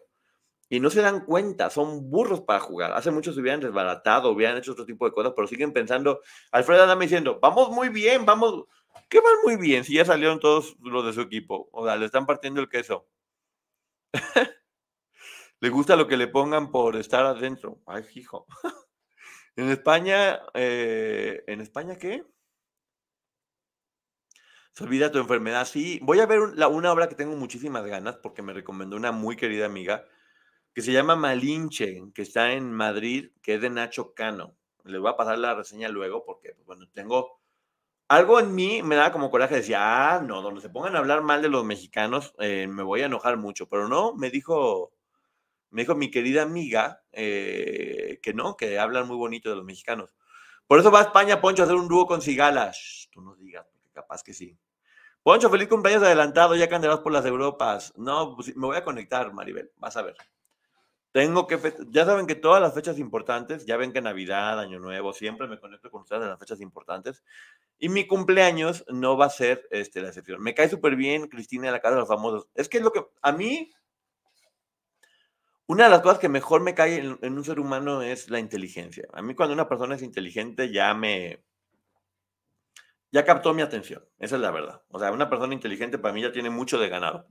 y no se dan cuenta, son burros para jugar. Hace mucho se hubieran desbaratado, hubieran hecho otro tipo de cosas, pero siguen pensando. Alfredo anda diciendo, vamos muy bien, vamos. ¿Qué van muy bien? Si ya salieron todos los de su equipo. O sea, le están partiendo el queso. le gusta lo que le pongan por estar adentro. Ay, hijo. en España, eh, ¿en España qué? Se olvida tu enfermedad. Sí, voy a ver una obra que tengo muchísimas ganas porque me recomendó una muy querida amiga que se llama Malinche, que está en Madrid, que es de Nacho Cano. Les voy a pasar la reseña luego porque, pues, bueno, tengo algo en mí, me da como coraje, decía, ah, no, donde se pongan a hablar mal de los mexicanos, eh, me voy a enojar mucho, pero no, me dijo, me dijo mi querida amiga eh, que no, que hablan muy bonito de los mexicanos. Por eso va a España, Poncho, a hacer un dúo con Cigalas. tú no digas, porque capaz que sí. Poncho, feliz cumpleaños adelantado, ya que andarás por las Europas. No, pues, me voy a conectar, Maribel, vas a ver. Tengo que, ya saben que todas las fechas importantes, ya ven que Navidad, Año Nuevo, siempre me conecto con ustedes en las fechas importantes. Y mi cumpleaños no va a ser este, la excepción. Me cae súper bien Cristina de la Casa de los Famosos. Es que es lo que, a mí, una de las cosas que mejor me cae en, en un ser humano es la inteligencia. A mí cuando una persona es inteligente ya me, ya captó mi atención. Esa es la verdad. O sea, una persona inteligente para mí ya tiene mucho de ganado.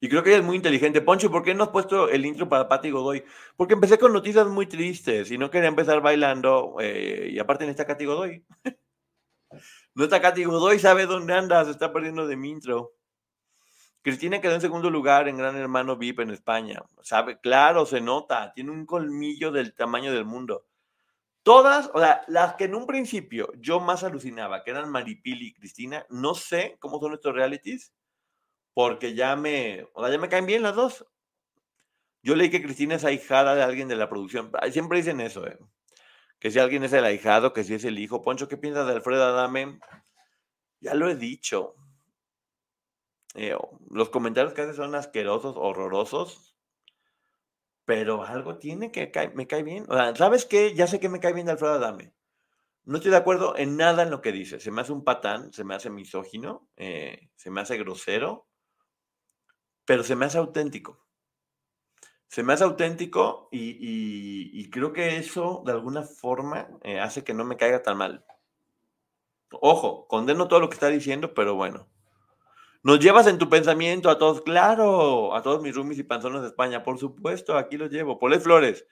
Y creo que ella es muy inteligente. Poncho, ¿por qué no has puesto el intro para Pati Godoy? Porque empecé con noticias muy tristes y no quería empezar bailando. Eh, y aparte no está Katy Godoy. no está Katy Godoy, sabe dónde anda, se está perdiendo de mi intro. Cristina quedó en segundo lugar en Gran Hermano VIP en España. Sabe, claro, se nota, tiene un colmillo del tamaño del mundo. Todas, o sea, las que en un principio yo más alucinaba, que eran Maripili y Cristina, no sé cómo son estos realities, porque ya me, o sea, ya me caen bien las dos. Yo leí que Cristina es ahijada de alguien de la producción. Siempre dicen eso, ¿eh? Que si alguien es el ahijado, que si es el hijo. Poncho, ¿qué piensas de Alfredo Adame? Ya lo he dicho. Eh, los comentarios que hace son asquerosos, horrorosos. Pero algo tiene que me cae bien. O sea, ¿sabes qué? Ya sé que me cae bien de Alfredo Adame. No estoy de acuerdo en nada en lo que dice. Se me hace un patán, se me hace misógino, eh, se me hace grosero pero se me hace auténtico. Se me hace auténtico y, creo que eso de alguna forma eh, hace que no me caiga tan mal. Ojo, condeno todo lo que está diciendo, pero bueno. Nos llevas en tu pensamiento a todos, claro, a todos mis roomies y panzones de España, por supuesto, aquí los llevo. Polet Flores,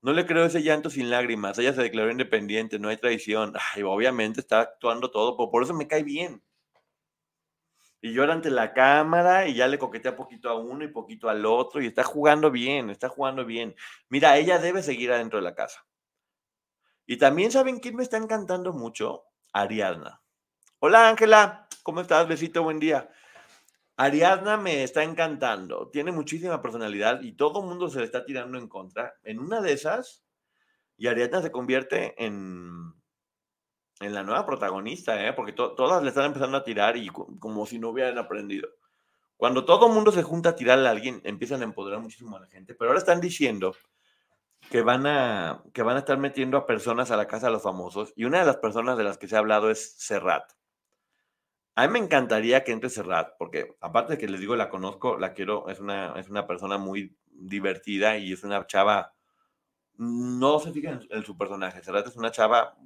no le creo ese llanto sin lágrimas, ella se declaró independiente, no hay traición. Ay, obviamente está actuando todo, por eso me cae bien y llora ante la cámara y ya le coquetea poquito a uno y poquito al otro y está jugando bien, está jugando bien. Mira, ella debe seguir adentro de la casa. Y también saben quién me está encantando mucho, Ariadna. Hola Ángela, ¿cómo estás? Besito, buen día. Ariadna me está encantando, tiene muchísima personalidad y todo el mundo se le está tirando en contra. En una de esas, y Ariadna se convierte en, en la nueva protagonista, ¿eh? porque todas le están empezando a tirar y como si no hubieran aprendido. Cuando todo mundo se junta a tirarle a alguien, empiezan a empoderar muchísimo a la gente, pero ahora están diciendo que van a, que van a estar metiendo a personas a la casa de los famosos y una de las personas de las que se ha hablado es Serrat. A mí me encantaría que entre Serrat, porque aparte de que les digo, la conozco, la quiero, es una, es una persona muy divertida y es una chava, no se fijen en, en su personaje, Serrat es una chava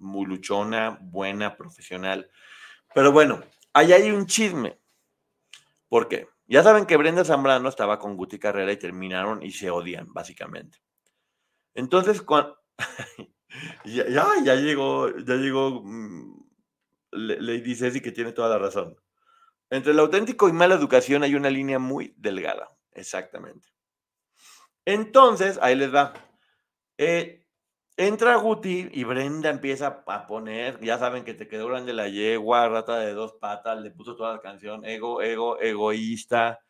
muy luchona, buena, profesional. Pero bueno, ahí hay un chisme. ¿Por qué? Ya saben que Brenda Zambrano estaba con Guti Carrera y terminaron y se odian, básicamente. Entonces, cuando... ya, ya, llegó, ya llegó mm, Lady Ceci que tiene toda la razón. Entre el auténtico y mala educación hay una línea muy delgada, exactamente. Entonces, ahí les va. Eh, Entra Guti y Brenda empieza a poner, ya saben que te quedó grande la yegua, rata de dos patas, le puso toda la canción, ego, ego, egoísta,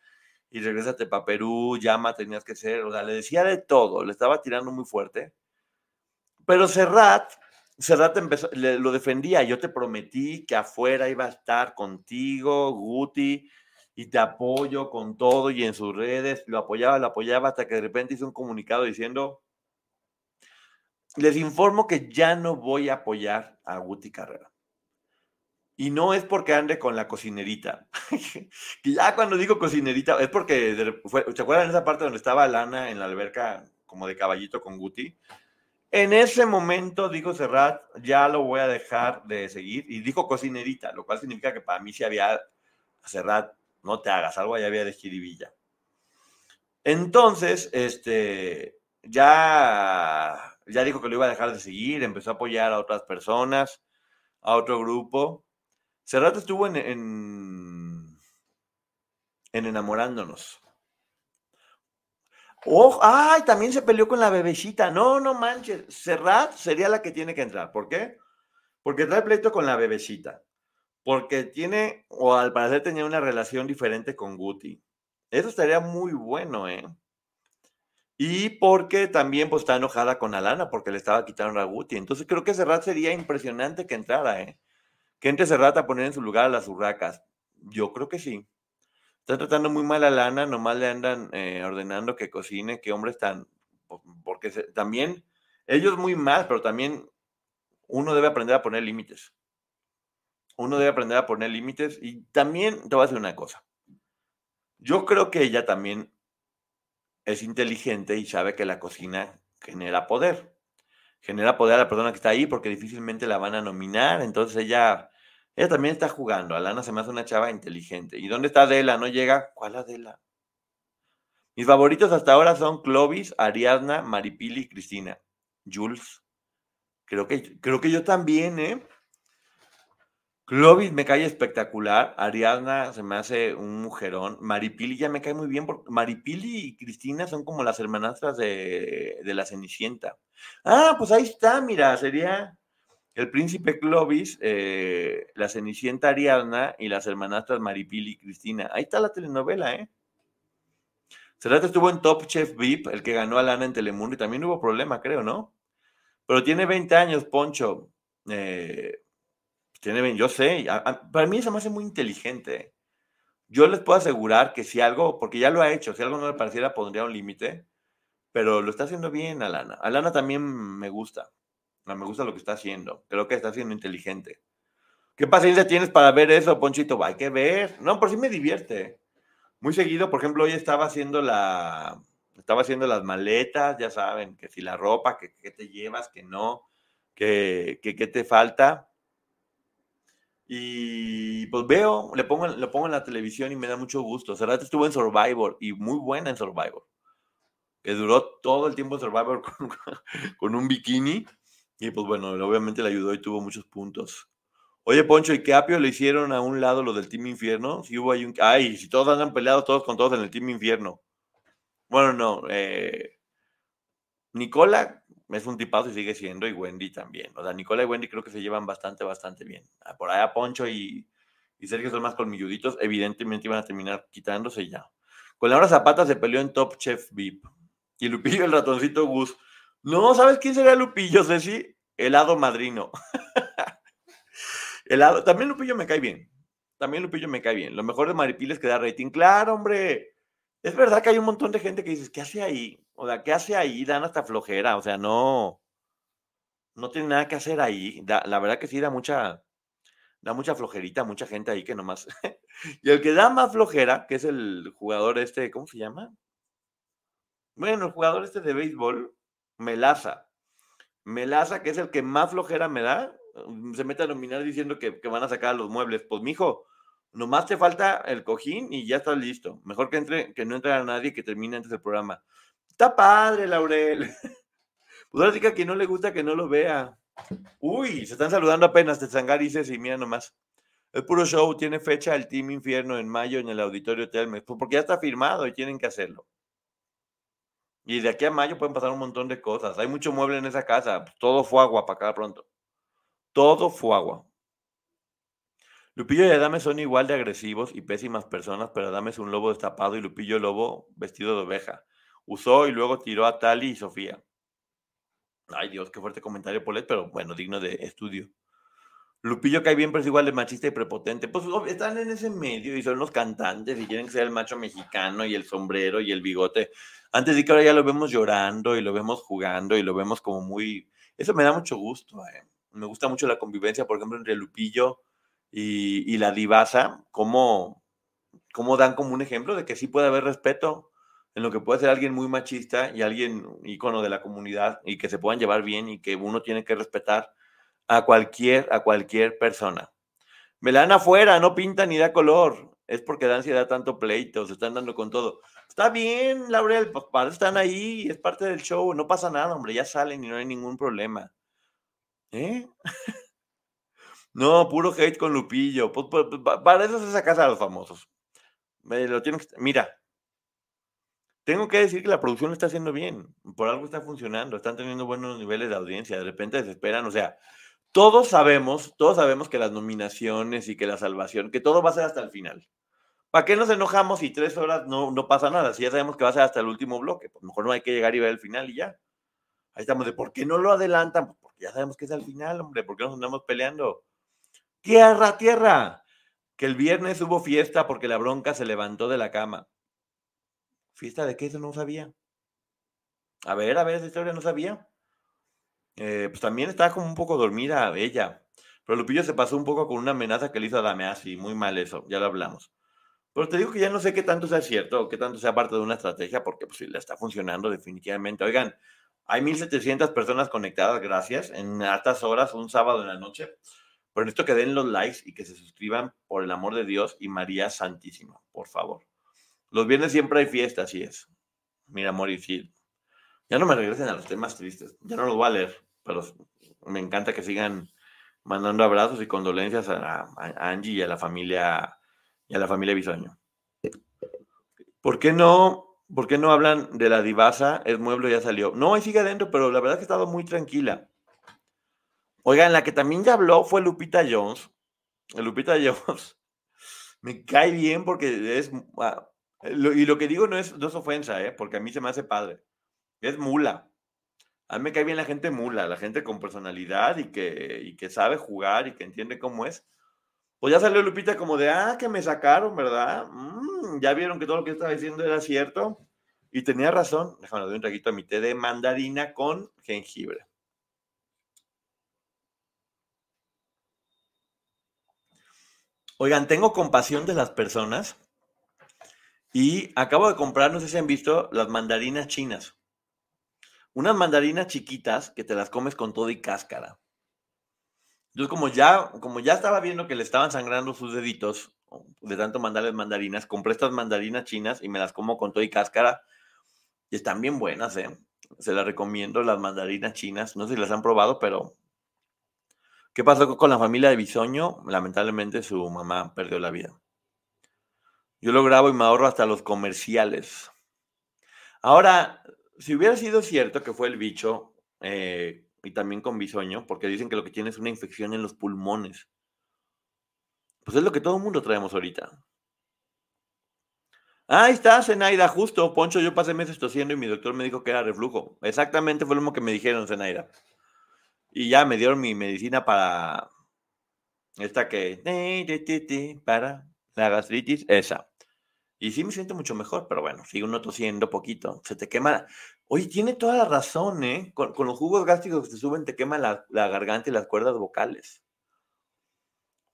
y regrésate para Perú, llama, tenías que ser, o sea, le decía de todo, le estaba tirando muy fuerte. Pero Serrat, Serrat empezó, lo defendía, yo te prometí que afuera iba a estar contigo, Guti, y te apoyo con todo y en sus redes, lo apoyaba, lo apoyaba hasta que de repente hizo un comunicado diciendo, les informo que ya no voy a apoyar a Guti Carrera. Y no es porque ande con la cocinerita. ya cuando digo cocinerita, es porque, ¿se acuerdan esa parte donde estaba Lana en la alberca como de caballito con Guti? En ese momento dijo Serrat, ya lo voy a dejar de seguir. Y dijo cocinerita, lo cual significa que para mí si había Serrat, no te hagas, algo ya había de jiribilla. Entonces, este, ya, ya dijo que lo iba a dejar de seguir, empezó a apoyar a otras personas, a otro grupo. Serrat estuvo en, en, enamorándonos. Oh, ay, también se peleó con la bebecita. No, no manches. Serrat sería la que tiene que entrar. ¿Por qué? Porque trae pleito con la bebecita. Porque tiene, o al parecer tenía una relación diferente con Guti. Eso estaría muy bueno, ¿eh? Y porque también pues, está enojada con Alana porque le estaba quitando a Guti. Entonces creo que Serrat sería impresionante que entrara, ¿eh? Que entre Serrat a poner en su lugar a las urracas. Yo creo que sí. Están tratando muy mal a Lana, nomás le andan eh, ordenando que cocine, que hombres tan... Porque también, ellos muy mal, pero también uno debe aprender a poner límites. Uno debe aprender a poner límites y también te voy a decir una cosa. Yo creo que ella también es inteligente y sabe que la cocina genera poder. Genera poder a la persona que está ahí porque difícilmente la van a nominar. Entonces ella, ella también está jugando. Alana se me hace una chava inteligente. ¿Y dónde está Adela? ¿No llega? ¿Cuál Adela? Mis favoritos hasta ahora son Clovis, Ariadna, Maripili y Cristina. Jules. Creo que, creo que yo también, ¿eh? Clovis me cae espectacular. Ariadna se me hace un mujerón. Maripili ya me cae muy bien. Porque Maripili y Cristina son como las hermanastras de, la Cenicienta. Ah, pues ahí está, mira, sería el príncipe Clovis, eh, la Cenicienta Ariadna y las hermanastras Maripili y Cristina. Ahí está la telenovela, ¿eh? Cerrate estuvo en Top Chef VIP, el que ganó a Lana en Telemundo, y también hubo problema, creo, ¿no? Pero tiene 20 años, Poncho. Eh, tiene, yo sé, para mí eso me hace muy inteligente. Yo les puedo asegurar que si algo, porque ya lo ha hecho, si algo no le pareciera, pondría un límite, pero lo está haciendo bien Alana. Alana también me gusta. Me gusta lo que está haciendo. Creo que está siendo inteligente. ¿Qué paciencia tienes para ver eso, Ponchito? Hay que ver. No, por sí me divierte. Muy seguido, por ejemplo, hoy estaba haciendo la, estaba haciendo las maletas, ya saben, que si la ropa, que, te llevas, que no, que, que, que te falta. Y pues veo, le pongo, le pongo en la televisión y me da mucho gusto. Cerrate estuvo en Survivor y muy buena en Survivor. Que duró todo el tiempo en Survivor con, un bikini. Y pues bueno, obviamente le ayudó y tuvo muchos puntos. Oye, Poncho, ¿y qué apio le hicieron a un lado lo del Team Infierno? Si hubo ahí un... Ay, si todos han peleado todos con todos en el Team Infierno. Bueno, no. Eh, Nicola es un tipazo y sigue siendo, y Wendy también. O sea, Nicola y Wendy creo que se llevan bastante, bastante bien. Ah, por allá Poncho y, y Sergio son más colmilluditos, evidentemente iban a terminar quitándose ya. Con Laura Zapata se peleó en Top Chef VIP. Y Lupillo el ratoncito Gus. No, ¿sabes quién sería Lupillo, Ceci? Helado madrino. Helado. También Lupillo me cae bien. También Lupillo me cae bien. Lo mejor de Maripiles que da rating. Claro, hombre. Es verdad que hay un montón de gente que dice, ¿qué hace ahí? O sea, ¿qué hace ahí? Dan hasta flojera. O sea, no. No tiene nada que hacer ahí. la verdad que sí da mucha. Da mucha flojerita, mucha gente ahí que nomás. y el que da más flojera, que es el jugador este, ¿cómo se llama? Bueno, el jugador este de béisbol, Melaza. Melaza, que es el que más flojera me da, se mete a nominar diciendo que, que van a sacar los muebles. Pues, mijo, Nomás te falta el cojín y ya estás listo. Mejor que entre, que no entre a nadie que termine antes del programa. Está padre, Laurel. Pues ahora sí que no le gusta que no lo vea. Uy, se están saludando apenas de Zangar y Ceci, mira nomás. El puro show tiene fecha el Team Infierno en mayo en el Auditorio Telmex, pues porque ya está firmado y tienen que hacerlo. Y de aquí a mayo pueden pasar un montón de cosas. Hay mucho mueble en esa casa. Todo fue agua para acá pronto. Todo fue agua. Lupillo y Adame son igual de agresivos y pésimas personas, pero Adame es un lobo destapado y Lupillo lobo vestido de oveja. Usó y luego tiró a Tali y Sofía. Ay Dios, qué fuerte comentario, Polet, pero bueno, digno de estudio. Lupillo cae bien, pero es igual de machista y prepotente. Pues están en ese medio y son los cantantes y quieren ser el macho mexicano y el sombrero y el bigote. Antes de que ahora ya lo vemos llorando y lo vemos jugando y lo vemos como muy... Eso me da mucho gusto. Eh. Me gusta mucho la convivencia, por ejemplo, entre Lupillo y, la divasa, cómo, cómo dan como un ejemplo de que sí puede haber respeto en lo que puede ser alguien muy machista y alguien ícono de la comunidad y que se puedan llevar bien y que uno tiene que respetar a cualquier, a cualquier persona. Me la dan afuera, no pinta ni da color. Es porque da ansiedad tanto pleito, se están dando con todo. Está bien, Laurel, pues para están ahí, es parte del show, no pasa nada, hombre, ya salen y no hay ningún problema. ¿Eh? no, puro hate con Lupillo. Pues, pues, pues, para eso se saca a los famosos. lo mira, tengo que decir que la producción lo está haciendo bien. Por algo está funcionando, están teniendo buenos niveles de audiencia. De repente desesperan, o sea, todos sabemos, todos sabemos que las nominaciones y que la salvación, que todo va a ser hasta el final. ¿Para qué nos enojamos y tres horas no, no pasa nada? Si ya sabemos que va a ser hasta el último bloque, pues mejor no hay que llegar y ver el final y ya. Ahí estamos de, ¿por qué no lo adelantan? Porque ya sabemos que es al final, hombre, ¿por qué nos andamos peleando? Tierra, tierra. Que el viernes hubo fiesta porque la bronca se levantó de la cama. ¿Fiesta de qué? Eso no sabía. A ver, a ver, esa historia no sabía. Eh, pues también estaba como un poco dormida ella. Pero Lupillo se pasó un poco con una amenaza que le hizo a Dameasi. Muy mal eso, ya lo hablamos. Pero te digo que ya no sé qué tanto sea cierto qué tanto sea parte de una estrategia, porque pues le está funcionando definitivamente. Oigan, hay 1.700 personas conectadas, gracias, en altas horas, un sábado en la noche. Pero necesito que den los likes y que se suscriban por el amor de Dios y María Santísima, por favor. Los viernes siempre hay fiesta, así es. Mira, amor y sí. Ya no me regresen a los temas tristes. Ya no los voy a leer, pero me encanta que sigan mandando abrazos y condolencias a, Angie y a la familia y a la familia Bisoño. ¿Por qué no? ¿Por qué no hablan de la divasa? El mueble ya salió. No, ahí sigue adentro, pero la verdad es que ha estado muy tranquila. Oigan, la que también ya habló fue Lupita Jones. Lupita Jones me cae bien porque es. Ah, y lo que digo no es, no es ofensa, ¿eh? porque a mí se me hace padre. Es mula. A mí me cae bien la gente mula, la gente con personalidad y que, y que sabe jugar y que entiende cómo es. Pues ya salió Lupita como de, ah, que me sacaron, ¿verdad? Mm, ya vieron que todo lo que estaba diciendo era cierto. Y tenía razón. Déjame dar un traguito a mi té de mandarina con jengibre. Oigan, tengo compasión de las personas y acabo de comprar, no sé si han visto, las mandarinas chinas. Unas mandarinas chiquitas que te las comes con todo y cáscara. Entonces, como ya, como ya estaba viendo que le estaban sangrando sus deditos de tanto mandarles mandarinas, compré estas mandarinas chinas y me las como con todo y cáscara. Y están bien buenas, ¿eh? Se las recomiendo, las mandarinas chinas. No sé si las han probado, pero ¿Qué pasó con la familia de Bisoño? Lamentablemente su mamá perdió la vida. Yo lo grabo y me ahorro hasta los comerciales. Ahora, si hubiera sido cierto que fue el bicho, eh, y también con bisoño, porque dicen que lo que tiene es una infección en los pulmones, pues es lo que todo el mundo traemos ahorita. Ahí está, Zenaida, justo. Poncho, yo pasé meses tosiendo y mi doctor me dijo que era reflujo. Exactamente fue lo mismo que me dijeron, Zenaida. Y ya me dieron mi medicina para esta que para la gastritis, esa. Y sí me siento mucho mejor, pero bueno, sigo uno tosiendo poquito. Se te quema. Oye, tiene toda la razón, ¿eh? Con, los jugos gástricos que te suben, te quema la, la, garganta y las cuerdas vocales.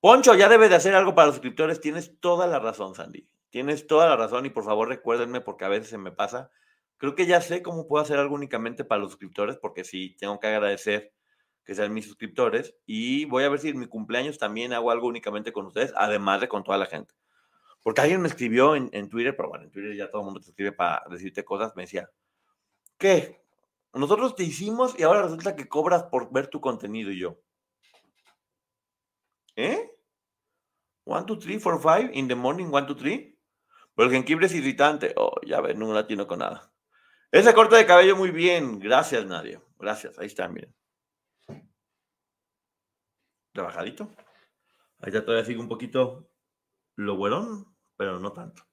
Poncho, ya debe de hacer algo para los suscriptores. Tienes toda la razón, Sandy. Tienes toda la razón y por favor recuérdenme porque a veces se me pasa. Creo que ya sé cómo puedo hacer algo únicamente para los suscriptores porque sí, tengo que agradecer que sean mis suscriptores. Y voy a ver si en mi cumpleaños también hago algo únicamente con ustedes, además de con toda la gente. Porque alguien me escribió en, Twitter, pero bueno, en Twitter ya todo el mundo te escribe para decirte cosas, me decía, ¿qué? Nosotros te hicimos y ahora resulta que cobras por ver tu contenido y yo. ¿Eh? One, two, three, four, five, in the morning, one, two, three. Pero el jengibre es irritante. Oh, ya ves, no latino con nada. Ese corte de cabello muy bien. Gracias, Nadia. Gracias. Ahí está, miren trabajadito. Ahí ya todavía sigue un poquito lo bueno, pero no tanto.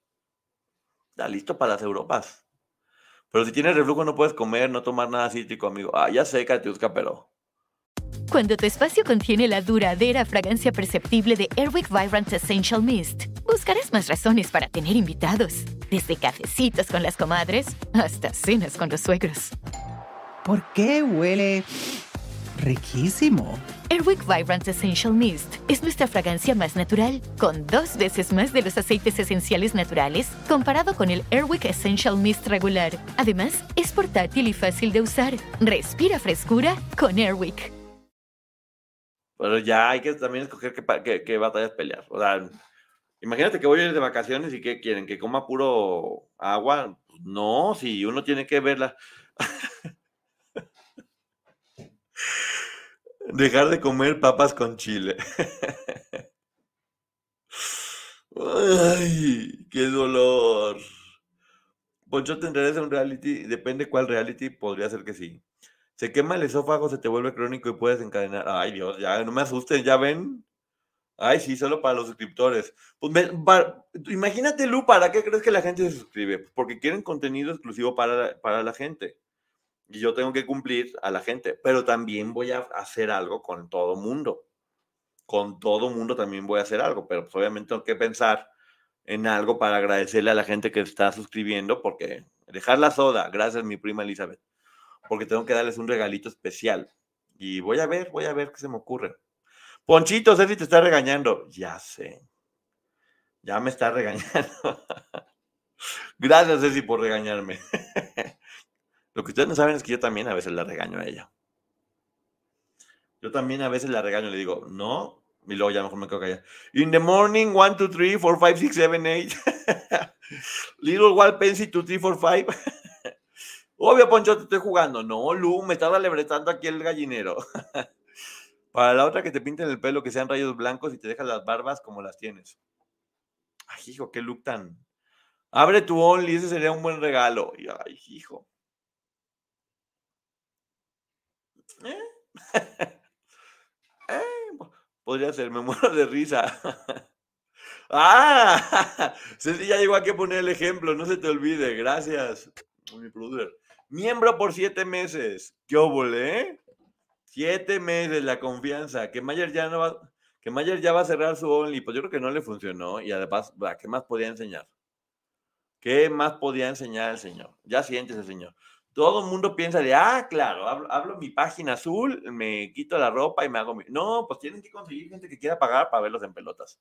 Ya listo para las Europas. Pero si tienes reflujo no puedes comer, no tomar nada cítrico, amigo. Ah, ya sé, Katiuska, pero... Cuando tu espacio contiene la duradera fragancia perceptible de Airwick Vibrant Essential Mist, buscarás más razones para tener invitados. Desde cafecitos con las comadres hasta cenas con los suegros. ¿Por qué huele riquísimo? Airwick Vibrant Essential Mist es nuestra fragancia más natural, con dos veces más de los aceites esenciales naturales comparado con el Airwick Essential Mist regular. Además, es portátil y fácil de usar. Respira frescura con Airwick. Pero ya hay que también escoger qué, qué, batallas pelear. O sea, imagínate que voy a ir de vacaciones y ¿qué quieren? ¿Que coma puro agua? No, si uno tiene que verla. Dejar de comer papas con chile. Ay, qué dolor. Poncho, ¿te en un reality? Depende cuál reality, podría ser que sí. Se quema el esófago, se te vuelve crónico y puedes encadenar. Ay, Dios, ya no me asusten, ya ven. Ay, sí, solo para los suscriptores. Pues imagínate, Lu, ¿para qué crees que la gente se suscribe? Porque quieren contenido exclusivo para, para la gente y yo tengo que cumplir a la gente, pero también voy a hacer algo con todo mundo. Con todo mundo también voy a hacer algo, pero pues obviamente tengo que pensar en algo para agradecerle a la gente que está suscribiendo, porque dejar la soda, gracias mi prima Elizabeth, porque tengo que darles un regalito especial. Y voy a ver, voy a ver qué se me ocurre. Ponchito, si te está regañando. Ya sé. Ya me está regañando. Gracias, Ceci, por regañarme. Lo que ustedes no saben es que yo también a veces la regaño a ella. Yo también a veces la regaño le digo, no, y luego ya mejor me quedo callado. In the morning, 1, 2, 3, 4, 5, 6, 7, 8. Little wild pencil, 2, 3, 4, 5. Obvio, Poncho, te estoy jugando. No, Lu, me estaba lebretando aquí el gallinero. Para la otra que te pinten el pelo, que sean rayos blancos y te dejan las barbas como las tienes. Ay, hijo, qué look tan. Abre tu Only, ese sería un buen regalo. Ay, hijo. ¿Eh? ¿Eh? Podría ser, me muero de risa. ¡Ah! Ceci ya llegó a poner el ejemplo, no se te olvide. Gracias, mi producer. Miembro por siete meses. ¿Qué óvole, eh? Siete meses, la confianza. Que Mayer ya no va, que Mayer ya va a cerrar su Only. Pues yo creo que no le funcionó. Y además, ¿qué más podía enseñar? ¿Qué más podía enseñar el señor? Ya siéntese, señor todo el mundo piensa de, ah, claro, hablo, mi página azul, me quito la ropa y me hago mi... No, pues tienen que conseguir gente que quiera pagar para verlos en pelotas.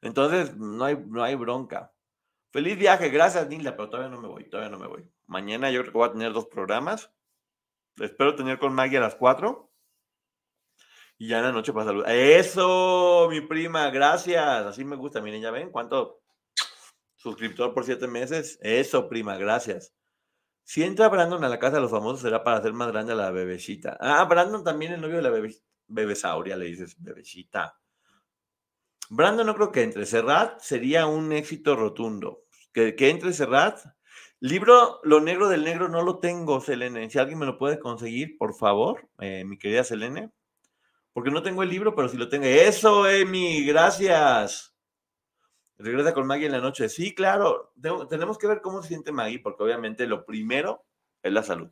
Entonces, no hay, no hay bronca. Feliz viaje, gracias Nilda, pero todavía no me voy, todavía no me voy. Mañana yo creo que voy a tener dos programas. Espero tener con Maggie a las cuatro. Y ya en la noche para saludar. Eso, mi prima, gracias. Así me gusta. Miren, ya ven cuánto suscriptor por siete meses. Eso, prima, gracias. Si entra Brandon a la casa de los famosos será para hacer más grande a la bebecita. Ah, Brandon también el novio de la bebe, bebesauria, le dices, bebecita. Brandon no creo que entre. Serrat sería un éxito rotundo. Que, que entre Serrat. Libro Lo Negro del Negro no lo tengo, Selene. Si alguien me lo puede conseguir, por favor, eh, mi querida Selene. Porque no tengo el libro, pero si lo tengo. Eso, Emi, gracias. Regresa con Maggie en la noche. Sí, claro. tenemos que ver cómo se siente Maggie, porque obviamente lo primero es la salud.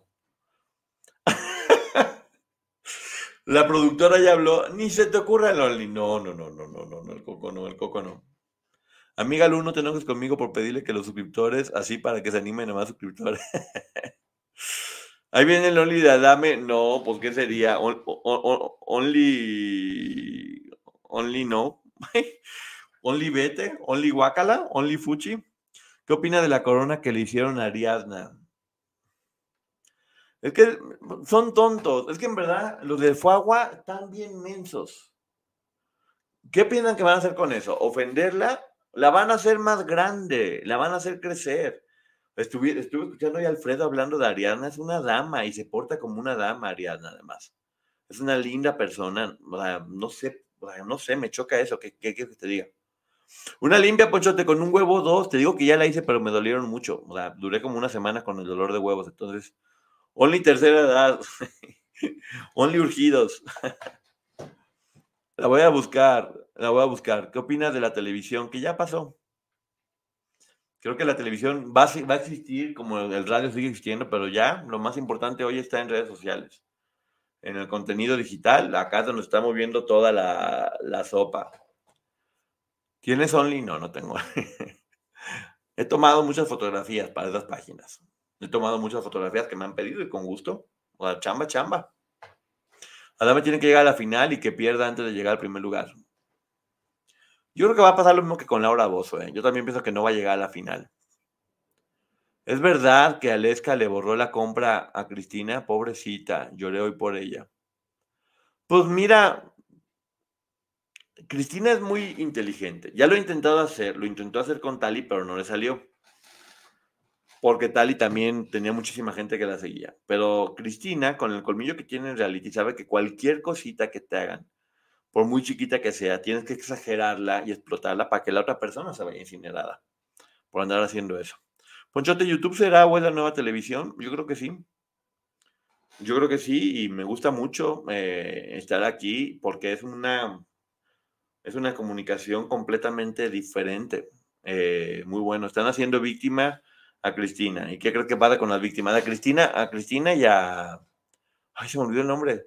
la productora ya habló. Ni se te ocurra, Loli. No, no, no, no, no, no, no, el coco no, el coco no. Amiga Lu, no te enojes conmigo por pedirle que los suscriptores, así para que se animen a más suscriptores. Ahí viene el Only de Adame. No, pues ¿qué sería? only. Only no. Only Vete, Only Wakala, Only Fuchi. ¿Qué opina de la corona que le hicieron a Ariadna? Es que son tontos. Es que en verdad los de Fuagua están bien mensos. ¿Qué piensan que van a hacer con eso? ¿Ofenderla? La van a hacer más grande, la van a hacer crecer. Estuve, estuve escuchando a Alfredo hablando de Ariadna, es una dama y se porta como una dama, Ariadna, además. Es una linda persona. no sé, no sé, me choca eso. ¿Qué quieres que te diga? Una limpia, Ponchote, con un huevo, dos. Te digo que ya la hice, pero me dolieron mucho. O sea, duré como una semana con el dolor de huevos. Entonces, only tercera edad. only urgidos. la voy a buscar. La voy a buscar. ¿Qué opinas de la televisión? Que ya pasó. Creo que la televisión va a, va a existir como el radio sigue existiendo, pero ya lo más importante hoy está en redes sociales. En el contenido digital, acá es donde estamos viendo toda la, la sopa. ¿Tienes Only? No, no tengo. He tomado muchas fotografías para esas páginas. He tomado muchas fotografías que me han pedido y con gusto. O sea, chamba, chamba. Adame tiene que llegar a la final y que pierda antes de llegar al primer lugar. Yo creo que va a pasar lo mismo que con Laura Bozo. ¿eh? Yo también pienso que no va a llegar a la final. Es verdad que Aleska le borró la compra a Cristina, pobrecita, lloré hoy por ella. Pues mira, Cristina es muy inteligente. Ya lo ha intentado hacer, lo intentó hacer con Tali, pero no le salió. Porque Tali también tenía muchísima gente que la seguía. Pero Cristina, con el colmillo que tiene en reality, sabe que cualquier cosita que te hagan, por muy chiquita que sea, tienes que exagerarla y explotarla para que la otra persona se vaya incinerada por andar haciendo eso. Ponchote, ¿YouTube será o la nueva televisión? Yo creo que sí. Yo creo que sí y me gusta mucho eh, estar aquí porque es una, es una comunicación completamente diferente. Eh, muy bueno. Están haciendo víctima a Cristina. ¿Y qué crees que pasa con las víctimas? A Cristina, a Cristina y a... Ay, se me olvidó el nombre.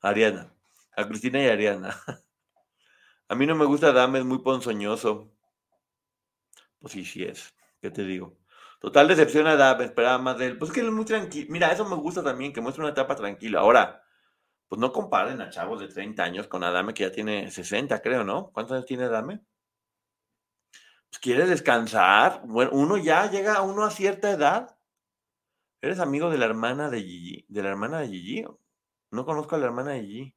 Ariana. A Cristina y a Ariana. A mí no me gusta Dame, es muy ponzoñoso. Pues sí, sí es. ¿Qué te digo? Total decepción a Dab, esperaba más de él. Pues es que él es muy tranquilo. Mira, eso me gusta también, que muestra una etapa tranquila. Ahora, pues no comparen a chavos de 30 años con Adame, que ya tiene 60, creo, ¿no? ¿Cuántos años tiene Adame? Pues quiere descansar. Bueno, uno ya llega, uno a cierta edad. ¿Eres amigo de la hermana de Gigi? ¿De la hermana de Gigi? No conozco a la hermana de Gigi.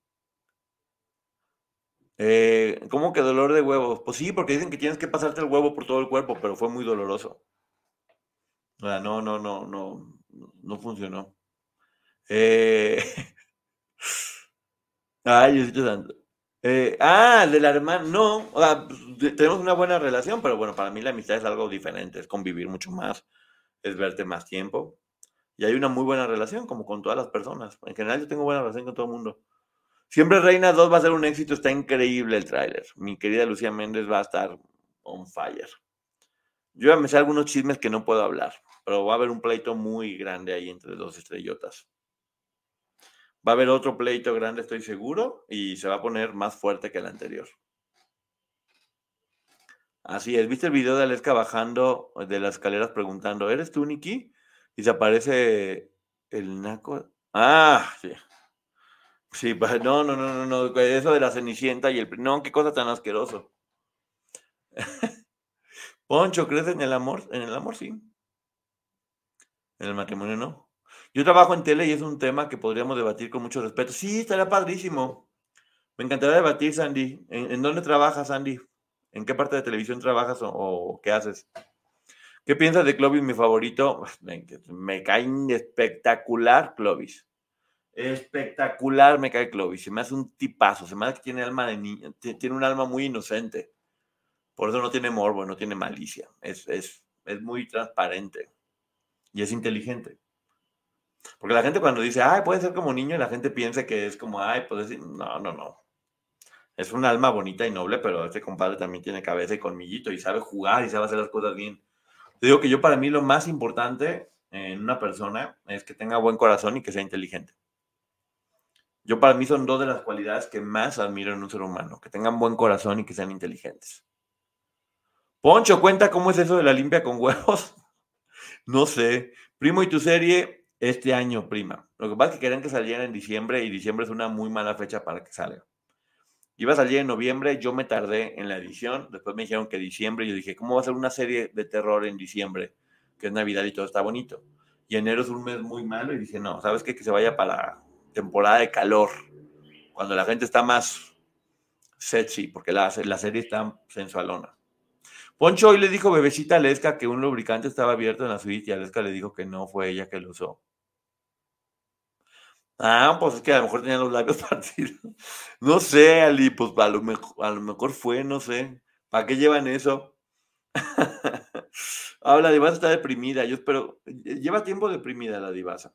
Eh, ¿Cómo que dolor de huevos? Pues sí, porque dicen que tienes que pasarte el huevo por todo el cuerpo, pero fue muy doloroso no, no, no, no, no funcionó. Eh... Ay, Diosito Santo. Eh, ah, de la hermana, no, o sea, tenemos una buena relación, pero bueno, para mí la amistad es algo diferente, es convivir mucho más, es verte más tiempo. Y hay una muy buena relación, como con todas las personas. En general, yo tengo buena relación con todo el mundo. Siempre Reina 2 va a ser un éxito, está increíble el tráiler. Mi querida Lucía Méndez va a estar on fire. Yo ya me sé algunos chismes que no puedo hablar pero va a haber un pleito muy grande ahí entre dos estrellotas. Va a haber otro pleito grande, estoy seguro, y se va a poner más fuerte que el anterior. Así es, ¿viste el video de Aleska bajando de las escaleras preguntando, ¿eres tú, Nikki? Y se aparece el naco. Ah, sí. Sí, no, no, no, no, no, eso de la cenicienta y el... No, qué cosa tan asqueroso. Poncho, ¿crees en el amor? En el amor, sí. En el matrimonio no. Yo trabajo en tele y es un tema que podríamos debatir con mucho respeto. Sí, estaría padrísimo. Me encantaría debatir, Sandy. ¿En, dónde trabajas, Sandy? ¿En qué parte de televisión trabajas o, qué haces? ¿Qué piensas de Clovis, mi favorito? Me, me cae espectacular, Clovis. Espectacular me cae Clovis. Se me hace un tipazo. Se me hace que tiene alma de niña. Tiene un alma muy inocente. Por eso no tiene morbo, no tiene malicia. Es, es, es muy transparente y es inteligente. Porque la gente cuando dice, ay, puede ser como niño, la gente piensa que es como, ay, puede decir, no, no, no. Es un alma bonita y noble, pero este compadre también tiene cabeza y colmillito y sabe jugar y sabe hacer las cosas bien. Te digo que yo para mí lo más importante en una persona es que tenga buen corazón y que sea inteligente. Yo para mí son dos de las cualidades que más admiro en un ser humano, que tengan buen corazón y que sean inteligentes. Poncho, cuenta cómo es eso de la limpia con huevos. No sé. Primo, ¿y tu serie? Este año, prima. Lo que pasa es que querían que saliera en diciembre y diciembre es una muy mala fecha para que salga. Iba a salir en noviembre, yo me tardé en la edición, después me dijeron que diciembre, yo dije, ¿cómo va a ser una serie de terror en diciembre? Que es Navidad y todo está bonito. Y enero es un mes muy malo y dije, no, ¿sabes qué? Que se vaya para temporada de calor, cuando la gente está más sexy, porque la, serie está sensualona. Poncho hoy le dijo bebecita a Aleska que un lubricante estaba abierto en la suite y Aleska le dijo que no fue ella que lo usó. Ah, pues es que a lo mejor tenía los labios partidos. No sé, Ali, pues a lo mejor, a lo mejor fue, no sé. ¿Para qué llevan eso? Ahora la divasa está deprimida. Yo espero. Lleva tiempo deprimida la divasa.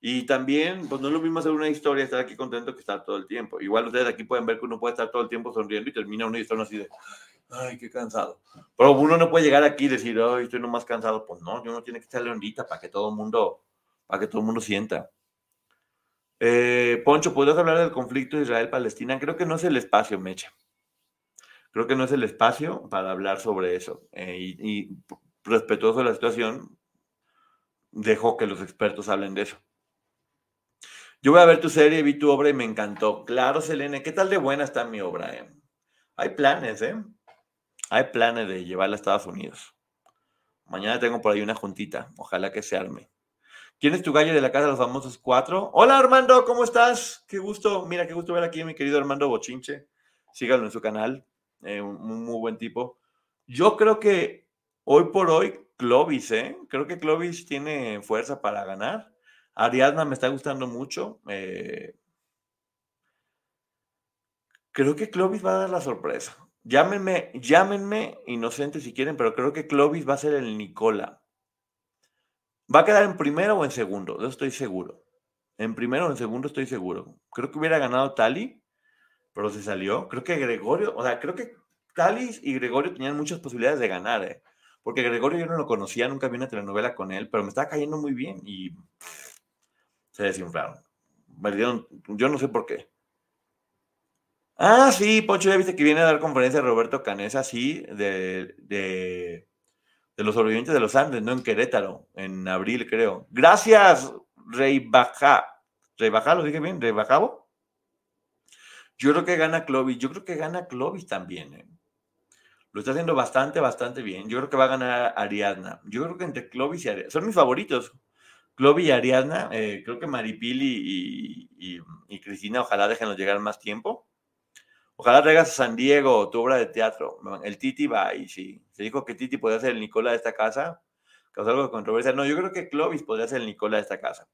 Y también, pues no es lo mismo hacer una historia, estar aquí contento que estar todo el tiempo. Igual ustedes aquí pueden ver que uno puede estar todo el tiempo sonriendo y termina una historia así de ay, qué cansado. Pero uno no puede llegar aquí y decir, ay, estoy nomás cansado. Pues no, uno tiene que estar leondita para que todo el mundo, para que todo el mundo sienta. Eh, Poncho, ¿podrías hablar del conflicto Israel-Palestina? Creo que no es el espacio, Mecha. Creo que no es el espacio para hablar sobre eso. Eh, y, y respetuoso de la situación, dejo que los expertos hablen de eso. Yo voy a ver tu serie, vi tu obra y me encantó. Claro, Selene, ¿qué tal de buena está mi obra? Eh? Hay planes, ¿eh? Hay planes de llevarla a Estados Unidos. Mañana tengo por ahí una juntita. Ojalá que se arme. ¿Quién es tu gallo de la casa de los famosos cuatro? Hola Armando, ¿cómo estás? Qué gusto, mira, qué gusto ver aquí a mi querido Armando Bochinche. Síganlo en su canal, eh, un muy buen tipo. Yo creo que hoy por hoy, Clovis, ¿eh? Creo que Clovis tiene fuerza para ganar. Ariadna me está gustando mucho. Eh, creo que Clovis va a dar la sorpresa. Llámenme, llámenme inocente si quieren, pero creo que Clovis va a ser el Nicola. Va a quedar en primero o en segundo, eso estoy seguro. En primero o en segundo estoy seguro. Creo que hubiera ganado Tali, pero se salió. Creo que Gregorio, o sea, creo que Tali y Gregorio tenían muchas posibilidades de ganar, ¿eh? porque Gregorio yo no lo conocía, nunca vi una telenovela con él, pero me estaba cayendo muy bien y se desinflaron. yo no sé por qué. Ah, sí, Poncho, ya viste que viene a dar conferencia Roberto Canesa, sí, de, de, los sobrevivientes de los Andes, ¿no? En Querétaro, en abril, creo. Gracias, Rey Baja. Rey Baja, ¿lo dije bien? ¿Rey Bajabo? Yo creo que gana Clovis. Yo creo que gana Clovis también, ¿eh? Lo está haciendo bastante, bastante bien. Yo creo que va a ganar Ariadna. Yo creo que entre Clovis y Ariadna. Son mis favoritos. Clovis y Ariadna. Eh, creo que Maripili y, y Cristina, ojalá déjenlos llegar más tiempo. Ojalá traigas a San Diego tu obra de teatro. El Titi va y sí. Se dijo que Titi podría ser el Nicola de esta casa. Causó algo de controversia. No, yo creo que Clovis podría ser el Nicola de esta casa.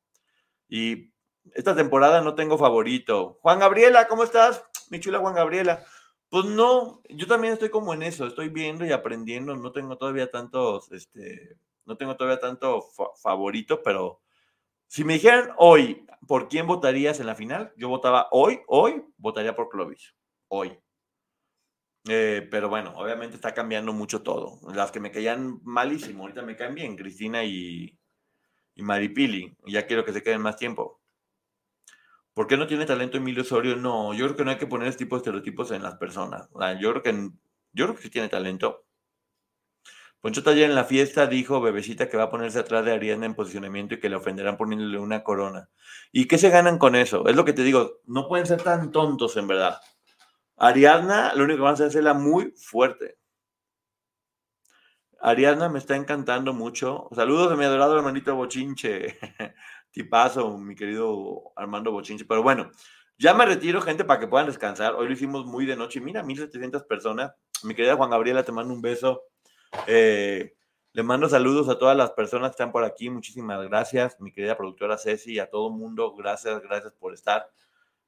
Y esta temporada no tengo favorito. Juan Gabriela, ¿cómo estás? Mi chula Juan Gabriela. Pues no, yo también estoy como en eso, estoy viendo y aprendiendo, no tengo todavía tantos, este, no tengo todavía tanto favorito, pero si me dijeran hoy, ¿por quién votarías en la final? Yo votaba hoy, hoy, votaría por Clovis hoy. Eh, pero bueno, obviamente está cambiando mucho todo. Las que me caían malísimo, ahorita me caen bien, Cristina y, y Maripili. Ya quiero que se queden más tiempo. ¿Por qué no tiene talento Emilio Osorio? No, yo creo que no hay que poner este tipo de estereotipos en las personas. yo creo que yo creo que sí tiene talento. Poncho ayer en la fiesta dijo Bebecita que va a ponerse atrás de Ariana en posicionamiento y que le ofenderán poniéndole una corona. ¿Y qué se ganan con eso? Es lo que te digo, no pueden ser tan tontos en verdad. Ariadna, lo único que van a hacer es hacerla muy fuerte. Ariadna me está encantando mucho. Saludos de mi adorado hermanito Bochinche. Tipazo, mi querido Armando Bochinche. Pero bueno, ya me retiro, gente, para que puedan descansar. Hoy lo hicimos muy de noche. Mira, 1700 personas. Mi querida Juan Gabriela, te mando un beso. Eh, le mando saludos a todas las personas que están por aquí. Muchísimas gracias. Mi querida productora Ceci, a todo mundo. Gracias, gracias por estar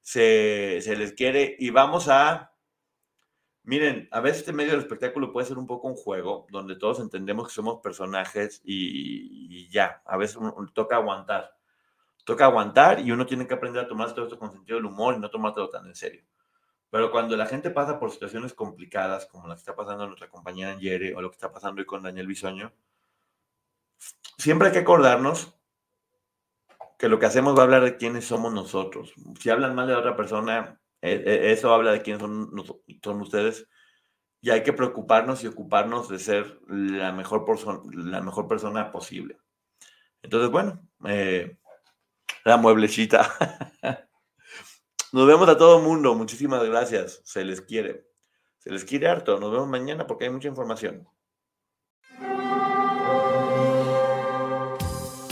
se, les quiere y vamos a... Miren, a veces este medio del espectáculo puede ser un poco un juego donde todos entendemos que somos personajes y, ya, a veces toca aguantar. Toca aguantar y uno tiene que aprender a tomarse todo esto con sentido del humor y no tomártelo tan en serio. Pero cuando la gente pasa por situaciones complicadas, como la que está pasando nuestra compañera Yere o lo que está pasando hoy con Daniel Bisoño, siempre hay que acordarnos que lo que hacemos va a hablar de quiénes somos nosotros. Si hablan mal de otra persona, e, e, eso habla de quiénes son, son ustedes. Y hay que preocuparnos y ocuparnos de ser la mejor, la mejor persona posible. Entonces, bueno, eh, la mueblecita. Nos vemos a todo el mundo. Muchísimas gracias. Se les quiere. Se les quiere harto. Nos vemos mañana porque hay mucha información.